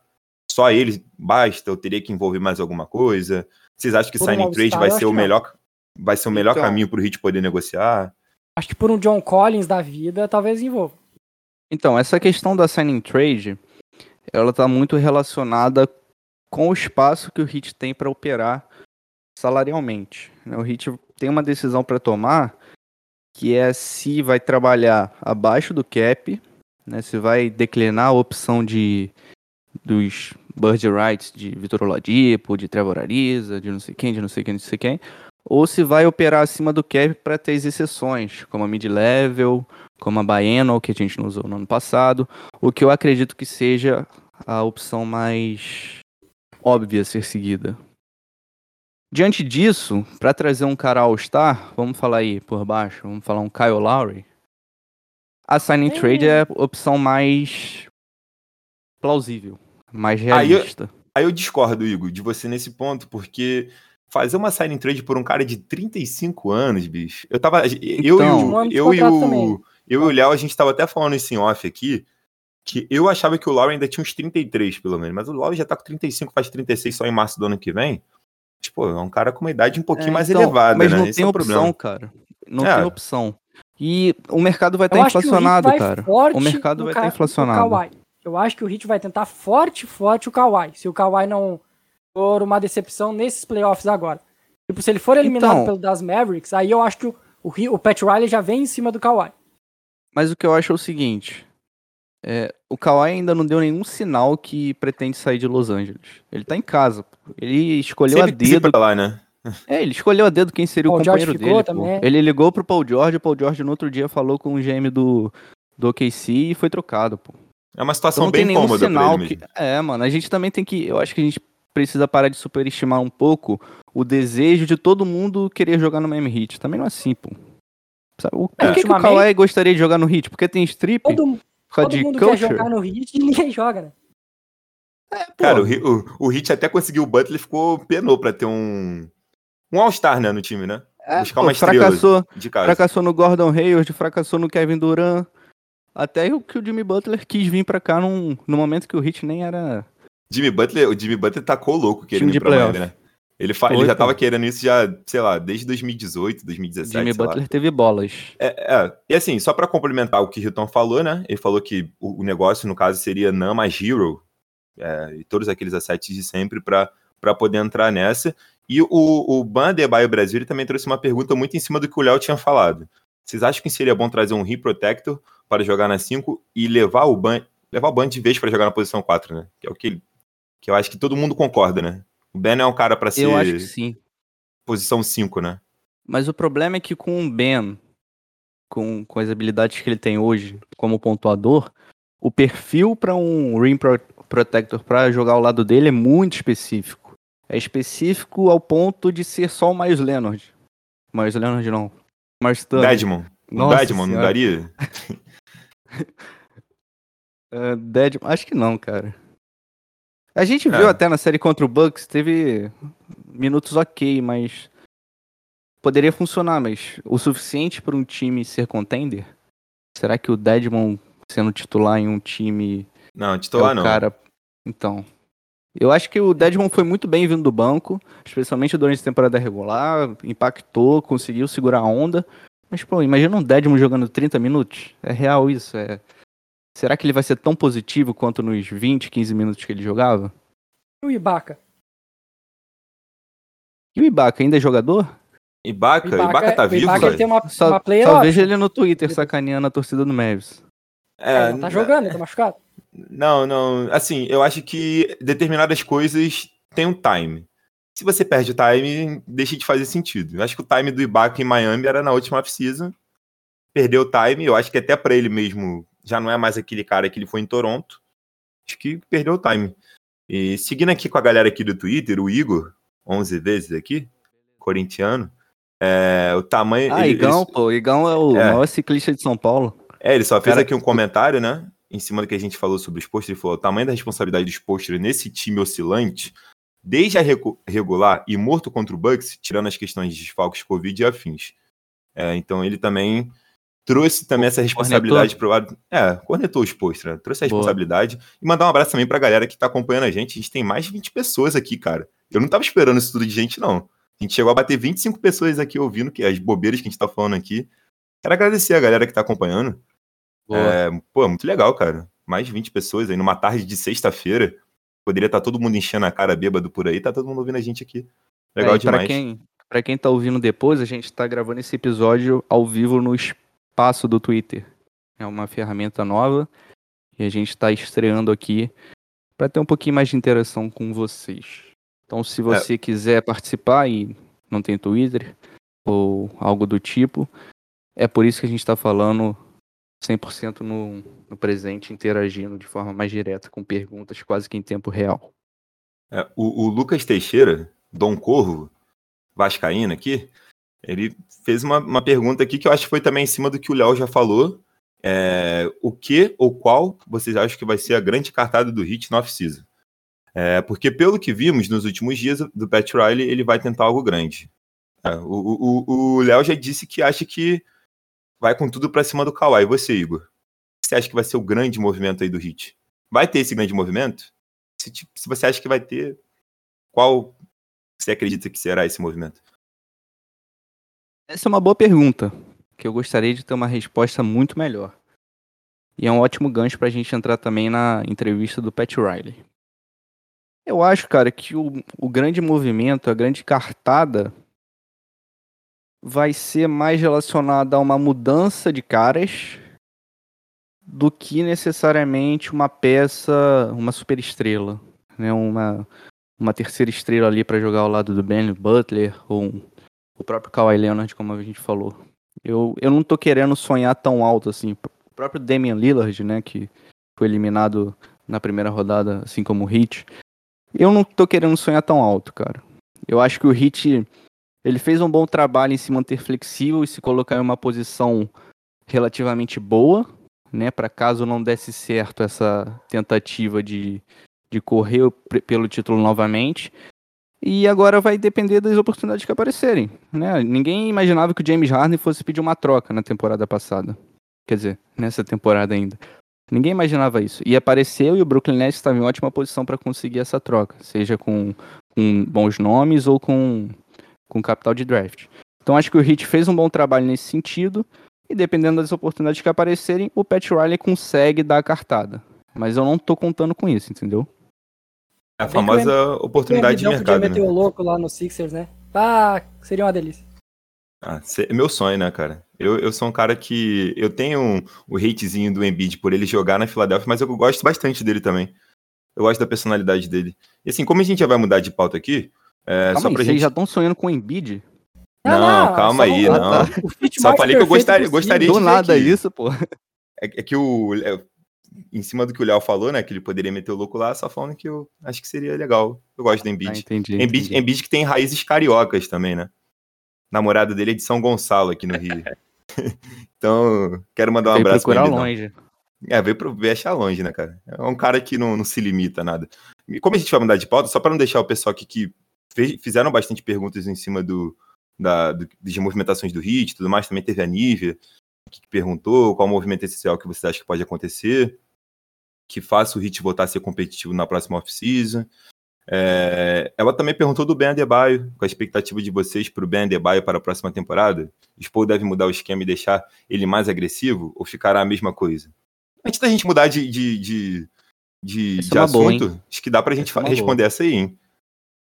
Só ele basta? Eu teria que envolver mais alguma coisa? Vocês acham que Por um signing trade vai ser o não. melhor vai ser o melhor Então. caminho para o Hit poder negociar? Acho que por um John Collins da vida, talvez envolva. Então, essa questão da signing trade, ela tá muito relacionada com o espaço que o Heat tem para operar salarialmente. né? O Heat tem uma decisão para tomar, que é se vai trabalhar abaixo do cap né? Se vai declinar a opção de dos Bird Rights de Vitor Oladipo, de Trevor Ariza, de não sei quem, de não sei quem, de não sei quem, ou se vai operar acima do cap para ter as exceções, como a mid-level, como a Biennial, que a gente não usou no ano passado, o que eu acredito que seja a opção mais óbvia a ser seguida. Diante disso, para trazer um cara All-Star, vamos falar aí por baixo, vamos falar um Kyle Lowry. A signing trade é a opção mais plausível, mais Aí eu- realista. Aí eu discordo, Igor, de você nesse ponto, porque fazer uma signing trade por um cara de 35 anos, bicho. Eu tava. Eu e Então. o. Um ano de Eu e o, também. eu e o Léo, a gente tava até falando isso em off aqui. Que eu achava que o Lauren ainda tinha uns 33, pelo menos. Mas o Lauren já tá com 35, faz 36 só em março do ano que vem. Tipo, é um cara com uma idade um pouquinho É, mais então, elevada, mas né? não Esse tem é opção, problema. cara. Não É. tem opção. E o mercado vai estar acho que o Heat inflacionado, vai cara. O mercado vai estar no inflacionado. Eu acho que o Heat vai tentar forte, forte o Kawhi. Se o Kawhi não for uma decepção nesses playoffs agora. Tipo, se ele for eliminado Então- pelo das Mavericks, aí eu acho que o, o, o Pat Riley já vem em cima do Kawhi. Mas o que eu acho é o seguinte: é, o Kawhi ainda não deu nenhum sinal que pretende sair de Los Angeles. Ele tá em casa. pô. Ele escolheu Sempre a dedo. pra lá, né? É, ele escolheu a dedo quem seria o Paul George companheiro ficou dele. Ele ligou pro Paul George, o Paul George no outro dia falou com o GM do, do OKC e foi trocado, pô. É uma Então situação não tem bem nenhum cômoda pra sinal ele que. mesmo. É, mano, a gente também tem que. Eu acho que a gente precisa parar de superestimar um pouco o desejo de todo mundo querer jogar no Miami Heat. Também não é assim, pô. Sabe, o, por É, que, que o Kawhi gostaria de jogar no Heat? Porque tem strip? Todo, todo de mundo culture? quer jogar no Heat e ninguém joga, né? Cara, o, o, o Hit até conseguiu o Butler e ficou penou pra ter um. Um All-Star, né, no time, né? É, buscar pô, uma estrela fracassou, de casa. fracassou no Gordon Hayward, fracassou no Kevin Durant. Até o que o Jimmy Butler quis vir pra cá num, no momento que o Heat nem era. Jimmy Butler, o Jimmy Butler tacou louco querendo Time de ir pra Miami, né? Ele, fa- Foi, ele já pô. tava querendo isso já, sei lá, desde 2018, 2017, Jimmy sei lá. Butler teve bolas. É, é, e assim, só pra complementar o que o Hilton falou, né? Ele falou que o, negócio, no caso, seria Nam mais Hero, é, e todos aqueles assets de sempre pra poder entrar nessa. E o, o Ban Adebayo Brasil ele também trouxe uma pergunta muito em cima do que o Léo tinha falado. Vocês acham que seria bom trazer um Rim Protector para jogar na 5 e levar o Ban, levar o Ban de vez para jogar na posição 4, né? Que é o que, que eu acho que todo mundo concorda, né? O Ben é um cara para ser Eu acho que sim. posição 5, né? Mas o problema é que com o Ben, com, com as habilidades que ele tem hoje como pontuador, o perfil para um Rim Pro- Protector para jogar ao lado dele é muito específico. É específico ao ponto de ser só o Miles Leonard. Miles Leonard não. Miles Turner. Dedmon. O Nossa não Senhora. daria? É, Deadman- acho que não, cara. A gente viu É. até na série contra o Bucks, teve minutos ok, mas poderia funcionar, mas o suficiente para um time ser contender? Será que o Deadmon sendo titular em um time Não, é titular o não. cara? Então, eu acho que o Deadmon foi muito bem vindo do banco, especialmente durante a temporada regular, impactou, conseguiu segurar a onda. Mas, pô, imagina um Deadmon jogando 30 minutos. É real isso, é. Será que ele vai ser tão positivo quanto nos 20, 15 minutos que ele jogava? E o Ibaka? E o Ibaka ainda é jogador? Ibaka, Ibaka, tá o vivo, Ibaka tem uma, Só, uma player só vejo ele no Twitter sacaneando a torcida do Mavis. É, não tá jogando, ele tá machucado. Não, não. Assim, eu acho que determinadas coisas têm um time. Se você perde o time, deixa de fazer sentido. Eu acho que o time do Ibaka em Miami era na última off-season. Perdeu o time, eu acho que até pra ele mesmo já não é mais aquele cara que ele foi em Toronto. Acho que perdeu o time. E seguindo aqui com a galera aqui do Twitter, o Igor, 11 vezes aqui, corintiano, é, o tamanho... Ah, ele- Igão, ele- pô. Igão é o É. maior ciclista de São Paulo. é, ele só fez Cara- aqui um comentário, né? Em cima do que a gente falou sobre os posters, ele falou: o tamanho da responsabilidade dos posters nesse time oscilante, desde a regular e morto contra o Bucks, tirando as questões de desfalques, Covid e afins. É, então ele também trouxe também essa responsabilidade pro lado. É, cornetou os posters, né? Trouxe a Boa. responsabilidade. E mandar um abraço também pra galera que tá acompanhando a gente. A gente tem mais de 20 pessoas aqui, cara. Eu não tava esperando isso tudo de gente, não. A gente chegou a bater 25 pessoas aqui ouvindo que as bobeiras que a gente tá falando aqui. Quero agradecer a galera que tá acompanhando. É, pô, muito legal, cara. Mais de 20 pessoas aí numa tarde de sexta-feira. Poderia estar todo mundo enchendo a cara bêbado por aí, tá todo mundo ouvindo a gente aqui. Legal É, e pra demais. quem, pra quem tá ouvindo depois, a gente tá gravando esse episódio ao vivo no espaço do Twitter. É uma ferramenta nova. E a gente está estreando aqui para ter um pouquinho mais de interação com vocês. Então, se você quiser participar e não tem Twitter ou algo do tipo, é por isso que a gente está falando 100% no, no presente, interagindo de forma mais direta com perguntas quase que em tempo real. É, o, o Lucas Teixeira, Dom Corvo, Vascaína aqui, ele fez uma, uma pergunta aqui que eu acho que foi também em cima do que o Léo já falou. É, o que ou qual vocês acham que vai ser a grande cartada do Hit no off-season? É, porque pelo que vimos nos últimos dias do Pat Riley, ele vai tentar algo grande. É, o Léo já disse que acha que vai com tudo para cima do Kawhi. E você, Igor? Você acha que vai ser o grande movimento aí do Hit? Vai ter esse grande movimento? Se, tipo, se você acha que vai ter, qual você acredita que será esse movimento? Essa é uma boa pergunta, que eu gostaria de ter uma resposta muito melhor. E é um ótimo gancho para a gente entrar também na entrevista do Pat Riley. Eu acho, cara, que o, o grande movimento, a grande cartada, vai ser mais relacionada a uma mudança de caras do que necessariamente uma peça, uma super estrela, né? Uma, uma terceira estrela ali para jogar ao lado do Ben Butler ou um, o próprio Kawhi Leonard, como a gente falou. Eu, eu não tô querendo sonhar tão alto assim. O próprio Damian Lillard, né, que foi eliminado na primeira rodada, assim como o Heat. Eu não tô querendo sonhar tão alto, cara. Eu acho que o Heat ele fez um bom trabalho em se manter flexível e se colocar em uma posição relativamente boa, né, para caso não desse certo essa tentativa de, de correr pelo título novamente. E agora vai depender das oportunidades que aparecerem, né? Ninguém imaginava que o James Harden fosse pedir uma troca na temporada passada. Quer dizer, nessa temporada ainda. Ninguém imaginava isso. E apareceu e o Brooklyn Nets estava em ótima posição para conseguir essa troca, seja com, com bons nomes ou com com capital de draft. Então acho que o Heat fez um bom trabalho nesse sentido e dependendo das oportunidades que aparecerem, o Pat Riley consegue dar a cartada. Mas eu não tô contando com isso, entendeu? É a famosa oportunidade de mercado. Podia meter né? o louco lá no Sixers, né? Ah, seria uma delícia. Ah, é meu sonho, né, cara? Eu, eu sou um cara que. Eu tenho um, o hatezinho do Embiid por ele jogar na Filadélfia, mas eu gosto bastante dele também. Eu gosto da personalidade dele. E assim, como a gente já vai mudar de pauta aqui, é, calma só aí, pra vocês gente. já estão sonhando com o Embiid? Não, Não, calma só aí, não- não. O fit Só falei que eu gostaria- possível. gostaria Do de ver nada aqui. isso, pô. É, é que o. é, em cima do que o Léo falou, né? Que ele poderia meter o louco lá, só falando que eu acho que seria legal. Eu gosto do Ah, Embiid. entendi. Embiid, entendi. Embiid que tem raízes cariocas também, né? Namorada dele é de São Gonçalo, aqui no Rio. então, quero mandar um Veio abraço pra procurar ele. não. longe. É, veio, pro, veio achar longe, né, cara? É um cara que não, não se limita a nada. E como a gente vai mudar de pauta, só para não deixar o pessoal aqui que fez- fizeram bastante perguntas em cima do, da, do- das movimentações do HIT e tudo mais, também teve a Nívia, que perguntou qual movimento essencial que você acha que pode acontecer, que faça o HIT voltar a ser competitivo na próxima off-season. É, ela também perguntou do Ben Adebayo, com a expectativa de vocês para o Ben Adebayo para a próxima temporada. O Spo deve mudar o esquema e deixar ele mais agressivo ou ficará a mesma coisa? Antes da gente mudar de, de, de, de, de é uma boa, assunto, acho que dá pra gente Essa é responder essa aí, hein?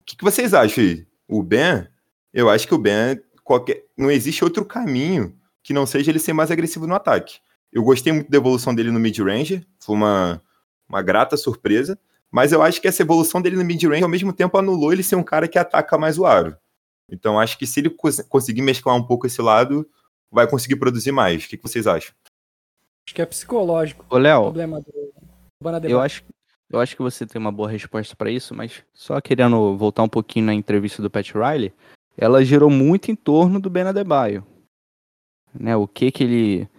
O que, que vocês acham aí? O Ben, eu acho que o Ben, qualquer, não existe outro caminho que não seja ele ser mais agressivo no ataque. Eu gostei muito da evolução dele no mid-range, foi uma, uma grata surpresa, mas eu acho que essa evolução dele no mid-range ao mesmo tempo anulou ele ser um cara que ataca mais o aro. Então acho que se ele cons- conseguir mesclar um pouco esse lado, vai conseguir produzir mais. O que, que vocês acham? Acho que é psicológico Ô, o Léo, problema do Bana eu acho, eu acho que você tem uma boa resposta pra isso, mas só querendo voltar um pouquinho na entrevista do Pat Riley, ela girou muito em torno do Ben Adebayo. Né, o que que ele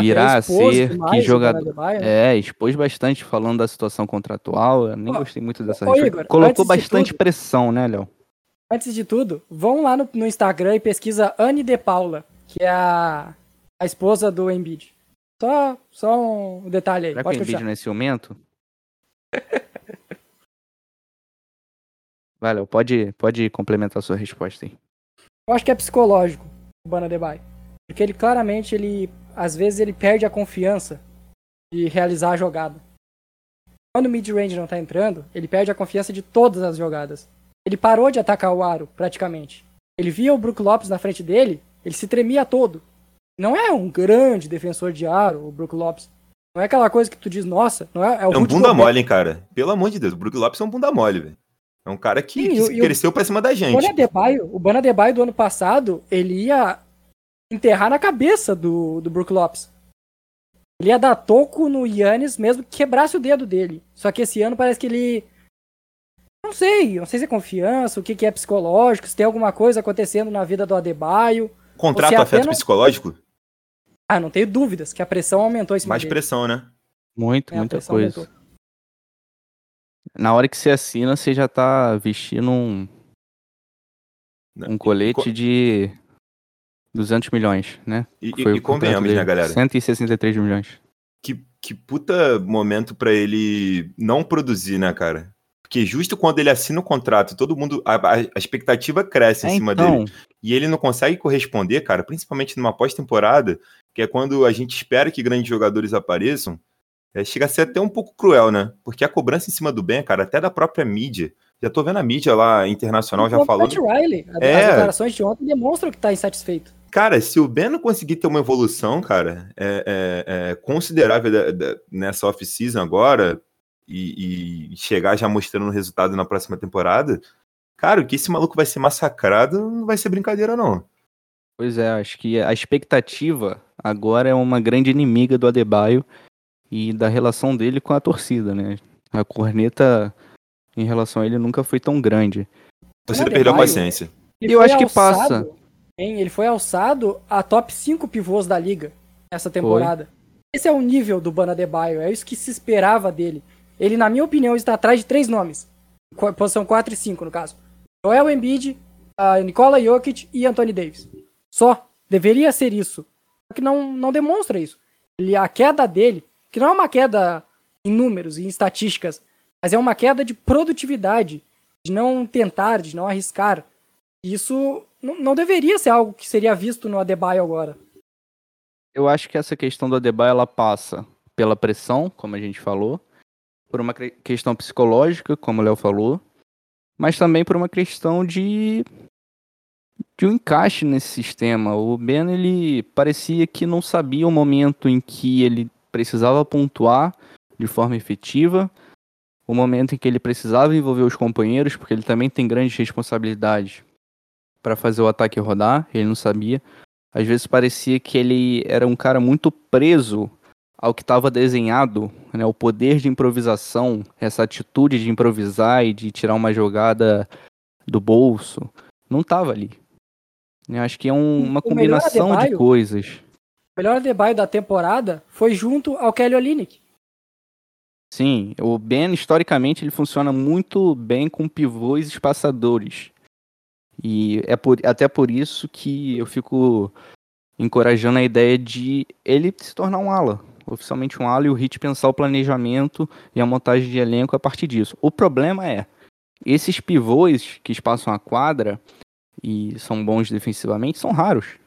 virá a ser, que jogador- é, expôs bastante falando da situação contratual, eu nem gostei muito dessa resposta. Igor, Colocou bastante tudo- pressão, né, Léo? Antes de tudo, vão lá no, no Instagram e pesquisa Anne De Paula, que é a, a esposa do Embiid. Só, só um detalhe aí. Será que o Pode Embiid não é ciumento? Vai, Léo, pode, pode complementar a sua resposta aí. Eu acho que é psicológico, o Bana Debye. Porque ele claramente, ele às vezes ele perde a confiança de realizar a jogada. Quando o mid-range não tá entrando, ele perde a confiança de todas as jogadas. Ele parou de atacar o aro, praticamente. Ele via o Brook Lopes na frente dele, ele se tremia todo. Não é um grande defensor de aro, o Brook Lopes. Não é aquela coisa que tu diz, nossa, não é, é o É um bunda Gobert. mole, hein, cara. Pelo amor de Deus, o Brook Lopes é um bunda mole, velho. É um cara que, Sim, que e o- e o- cresceu pra cima da O gente. Bana Adebayo, o Bana Adebayo do ano passado, ele ia enterrar na cabeça do, do Brook Lopes. Ele ia dar toco no Yannis mesmo que quebrasse o dedo dele. Só que esse ano parece que ele. Não sei, não sei se é confiança, o que, que é psicológico, se tem alguma coisa acontecendo na vida do Adebayo. Contrato Você afeta apenas- psicológico? Ah, não tenho dúvidas que a pressão aumentou cima Mais dele. pressão, né? Muito, É, muita coisa. aumentou. Na hora que você assina, você já tá vestindo um, um colete co- de 200 milhões, né? E, foi e- o e convenhamos, dele. né, galera? 163 milhões. Que, que puta momento pra ele não produzir, né, cara? Porque justo quando ele assina o contrato, todo mundo. A, a- a expectativa cresce em É, cima então, dele. E ele não consegue corresponder, cara, principalmente numa pós-temporada, que é quando a gente espera que grandes jogadores apareçam. é, chega a ser até um pouco cruel, né? Porque a cobrança em cima do Ben, cara, até da própria mídia. Já tô vendo a mídia lá internacional já O falando. Pat Riley, É. as declarações de ontem demonstram que tá insatisfeito. Cara, se o Ben não conseguir ter uma evolução, cara, é, é- é considerável da- da- nessa off-season agora e, e chegar já mostrando o resultado na próxima temporada, cara, que esse maluco vai ser massacrado não vai ser brincadeira, não. Pois é, acho que a expectativa agora é uma grande inimiga do Adebayo e da relação dele com a torcida, né? A corneta em relação a ele nunca foi tão grande. Você Adebayo- perdeu a paciência. Eu acho que alçado, passa. Hein, ele foi alçado a top 5 pivôs da liga essa temporada. Esse é o nível do Bana Adebayo, é isso que se esperava dele. Ele, na minha opinião, está atrás de três nomes. Posição 4 e 5, no caso. Joel Embiid, a Nikola Jokic e Anthony Davis. Só. Deveria ser isso. Só que não, não demonstra isso. Ele, a queda dele, que não é uma queda em números e em estatísticas, mas é uma queda de produtividade, de não tentar, de não arriscar. Isso não, não deveria ser algo que seria visto no Adebayo agora. Eu acho que essa questão do Adebayo ela passa pela pressão, como a gente falou, por uma questão psicológica, como o Léo falou, mas também por uma questão de de um encaixe nesse sistema. O Ben ele parecia que não sabia o momento em que ele precisava pontuar de forma efetiva, o momento em que ele precisava envolver os companheiros, porque ele também tem grandes responsabilidades para fazer o ataque rodar, ele não sabia. Às vezes parecia que ele era um cara muito preso ao que estava desenhado, né? O poder de improvisação, essa atitude de improvisar e de tirar uma jogada do bolso, não estava ali. Eu acho que é um- uma O combinação de coisas. O melhor Adebayo da temporada foi junto ao Kelly Olynyk. Sim, o Ben, historicamente, ele funciona muito bem com pivôs espaçadores. E é por, até por isso que eu fico encorajando a ideia de ele se tornar um ala. Oficialmente um ala e o Hit pensar o planejamento e a montagem de elenco a partir disso. O problema é, esses pivôs que espaçam a quadra e são bons defensivamente são raros.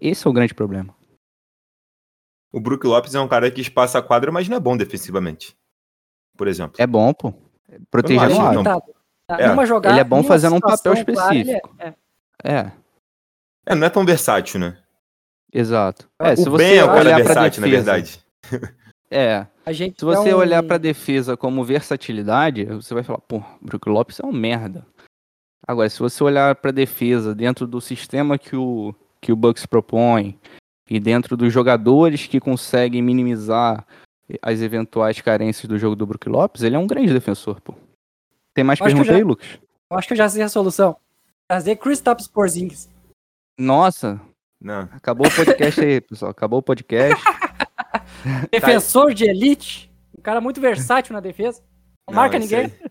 Esse é o grande problema. O Brook Lopes é um cara que espaça a quadra, mas não é bom defensivamente. Por exemplo. É bom, pô. Proteger acho no Tá, É, numa jogada, ele é bom fazendo um papel clara, é- específico. é. É, É, não é tão versátil, né? exato. É, o se você é o cara olhar pra versátil, na defesa, verdade. é, A gente se você é um- olhar pra defesa como versatilidade, você vai falar, pô, Brook Lopes é um merda. Agora, se você olhar pra defesa dentro do sistema que o que o Bucks propõe e dentro dos jogadores que conseguem minimizar as eventuais carências do jogo do Brook Lopes, ele é um grande defensor, pô. Tem mais Acho que eu pergunta já- aí, Lucas? Eu acho que eu já sei a solução. Trazer Kristaps Porzingis. Nossa, Não. acabou o podcast aí, pessoal. Acabou o podcast. Defensor de elite. Um cara muito versátil na defesa. Não, Não, marca ninguém. aí-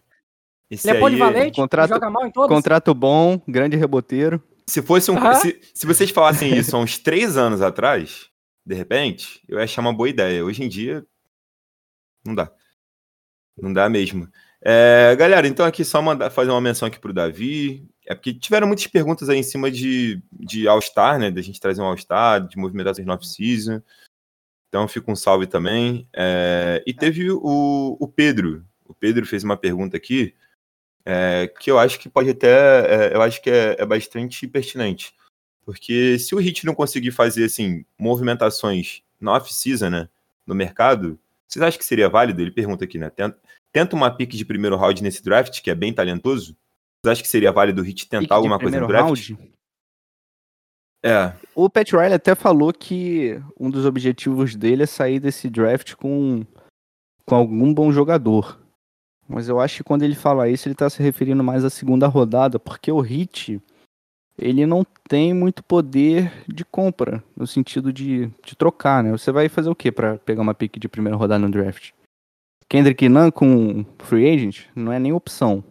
esse Ele é aí- polivalente, contrato- joga mal em todos. Contrato bom, grande reboteiro. Se fosse um. Se, se vocês falassem isso há uns três anos atrás, de repente, eu ia achar uma boa ideia. Hoje em dia, não dá. Não dá mesmo. É, galera, então aqui só mandar fazer uma menção aqui pro Davi. É porque tiveram muitas perguntas aí em cima de, de All-Star, né? Da gente trazer um All-Star, de movimentações no off-season. Então fica um salve também. É, e teve o, o Pedro. O Pedro fez uma pergunta aqui é, que eu acho que pode até. é, eu acho que é, é bastante pertinente. Porque se o Hit não conseguir fazer assim, movimentações na off-season, né? no mercado, vocês acham que seria válido? Ele pergunta aqui, né? Tenta, uma pick de primeiro round nesse draft, que é bem talentoso. Vocês acham que seria válido o Hit tentar de alguma coisa no draft? round. É, O Pat Riley até falou que um dos objetivos dele é sair desse draft com, com algum bom jogador. Mas eu acho que quando ele fala isso, ele tá se referindo mais à segunda rodada, porque o Hit, ele não tem muito poder de compra, no sentido de, de trocar, né? Você vai fazer o quê pra pegar uma pick de primeira rodada no draft? Kendrick Nunn com free agent não é nem opção.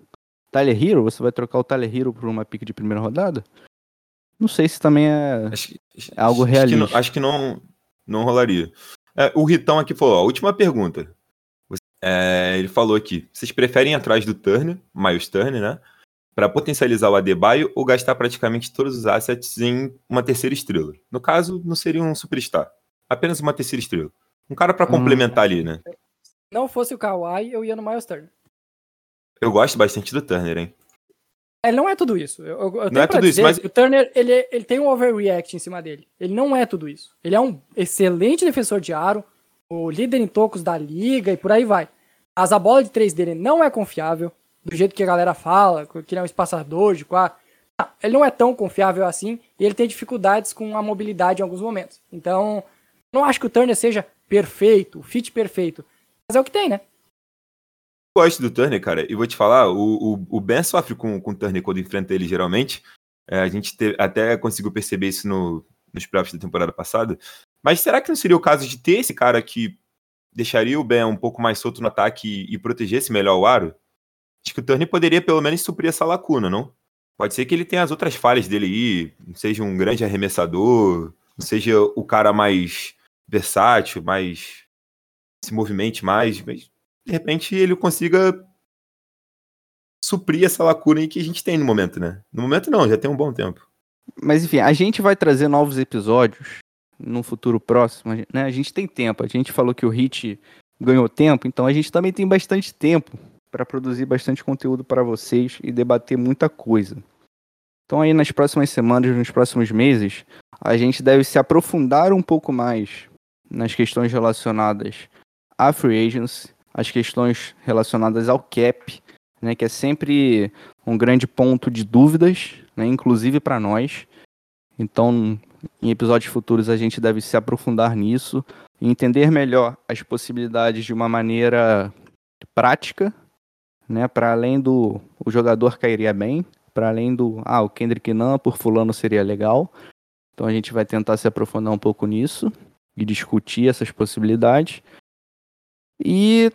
Tyler Hero, você vai trocar o Tyler Hero por uma pick de primeira rodada? Não sei se também é... acho, É algo acho que não- realista. Acho que não, não rolaria. É, o Ritão aqui falou, ó, última pergunta. É, ele falou aqui, vocês preferem ir atrás do Turner, Miles Turner, né? Para potencializar o Adebayo ou gastar praticamente todos os assets em uma terceira estrela? No caso, não seria um superstar. Apenas uma terceira estrela. Um cara para Hum. complementar ali, né? Não fosse o Kawhi, eu ia no Miles Turner. Eu gosto bastante do Turner, hein? Ele não é tudo isso. Eu, eu, eu tenho é tudo isso, mas- o Turner, ele, ele tem um overreact em cima dele. Ele não é tudo isso. Ele é um excelente defensor de aro, o líder em tocos da liga e por aí vai. Mas a bola de três dele não é confiável, do jeito que a galera fala, que ele é um espaçador de quatro. Não, ele não é tão confiável assim e ele tem dificuldades com a mobilidade em alguns momentos. Então, não acho que o Turner seja perfeito, o fit perfeito. Mas é o que tem, né? Gosto do Turner, cara, e vou te falar, o, o, o Ben sofre com, com o Turner quando enfrenta ele, geralmente. É, a gente te- até conseguiu perceber isso no, nos playoffs da temporada passada. Mas será que não seria o caso de ter esse cara que deixaria o Ben um pouco mais solto no ataque e, e protegesse melhor o aro? Acho que o Turner poderia pelo menos suprir essa lacuna, não? Pode ser que ele tenha as outras falhas dele aí, não seja um grande arremessador, não seja o cara mais versátil, mais se movimente mais, mas de repente ele consiga suprir essa lacuna aí que a gente tem no momento, né? No momento não, já tem um bom tempo. Mas enfim, a gente vai trazer novos episódios no futuro próximo, né? A gente tem tempo. A gente falou que o Hit ganhou tempo, então a gente também tem bastante tempo para produzir bastante conteúdo para vocês e debater muita coisa. Então aí nas próximas semanas, nos próximos meses, a gente deve se aprofundar um pouco mais nas questões relacionadas a free agents, as questões relacionadas ao cap, né, que é sempre um grande ponto de dúvidas, né, inclusive para nós. Então, em episódios futuros a gente deve se aprofundar nisso e entender melhor as possibilidades de uma maneira prática, né, para além do o jogador cairia bem, para além do ah, o Kendrick Nunn por fulano seria legal. Então a gente vai tentar se aprofundar um pouco nisso e discutir essas possibilidades. E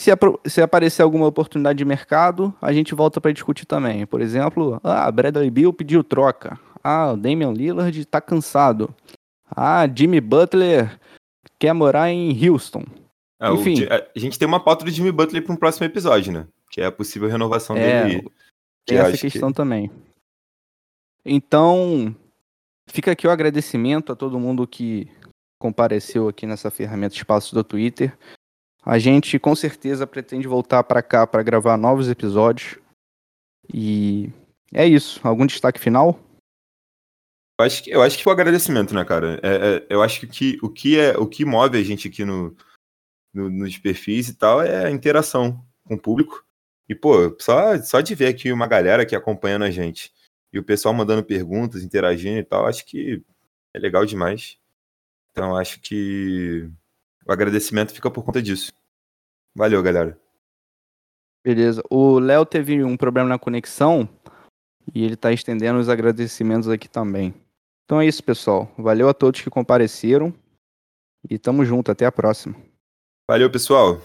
se, se aparecer alguma oportunidade de mercado, a gente volta para discutir também. Por exemplo, ah, Bradley Bill pediu troca. Ah, o Damian Lillard tá cansado. Ah, Jimmy Butler quer morar em Houston. Ah, o Enfim. Di- a gente tem uma pauta do Jimmy Butler para um próximo episódio, né? Que é a possível renovação É, dele. Tem essa acho que- questão também. Então, fica aqui o agradecimento a todo mundo que compareceu aqui nessa ferramenta Espaço do Twitter. A gente com certeza pretende voltar para cá para gravar novos episódios. E é isso. Algum destaque final? Eu acho que, eu acho que foi o agradecimento, né, cara? É, é, eu acho que o que, é, o que move a gente aqui no, no- nos perfis e tal é a interação com o público. E, pô, só, só de ver aqui uma galera aqui acompanhando a gente e o pessoal mandando perguntas, interagindo e tal, acho que é legal demais. Então, acho que o agradecimento fica por conta disso. Valeu, galera. Beleza. O Léo teve um problema na conexão e ele está estendendo os agradecimentos aqui também. Então é isso, pessoal. Valeu a todos que compareceram e tamo junto. Até a próxima. Valeu, pessoal.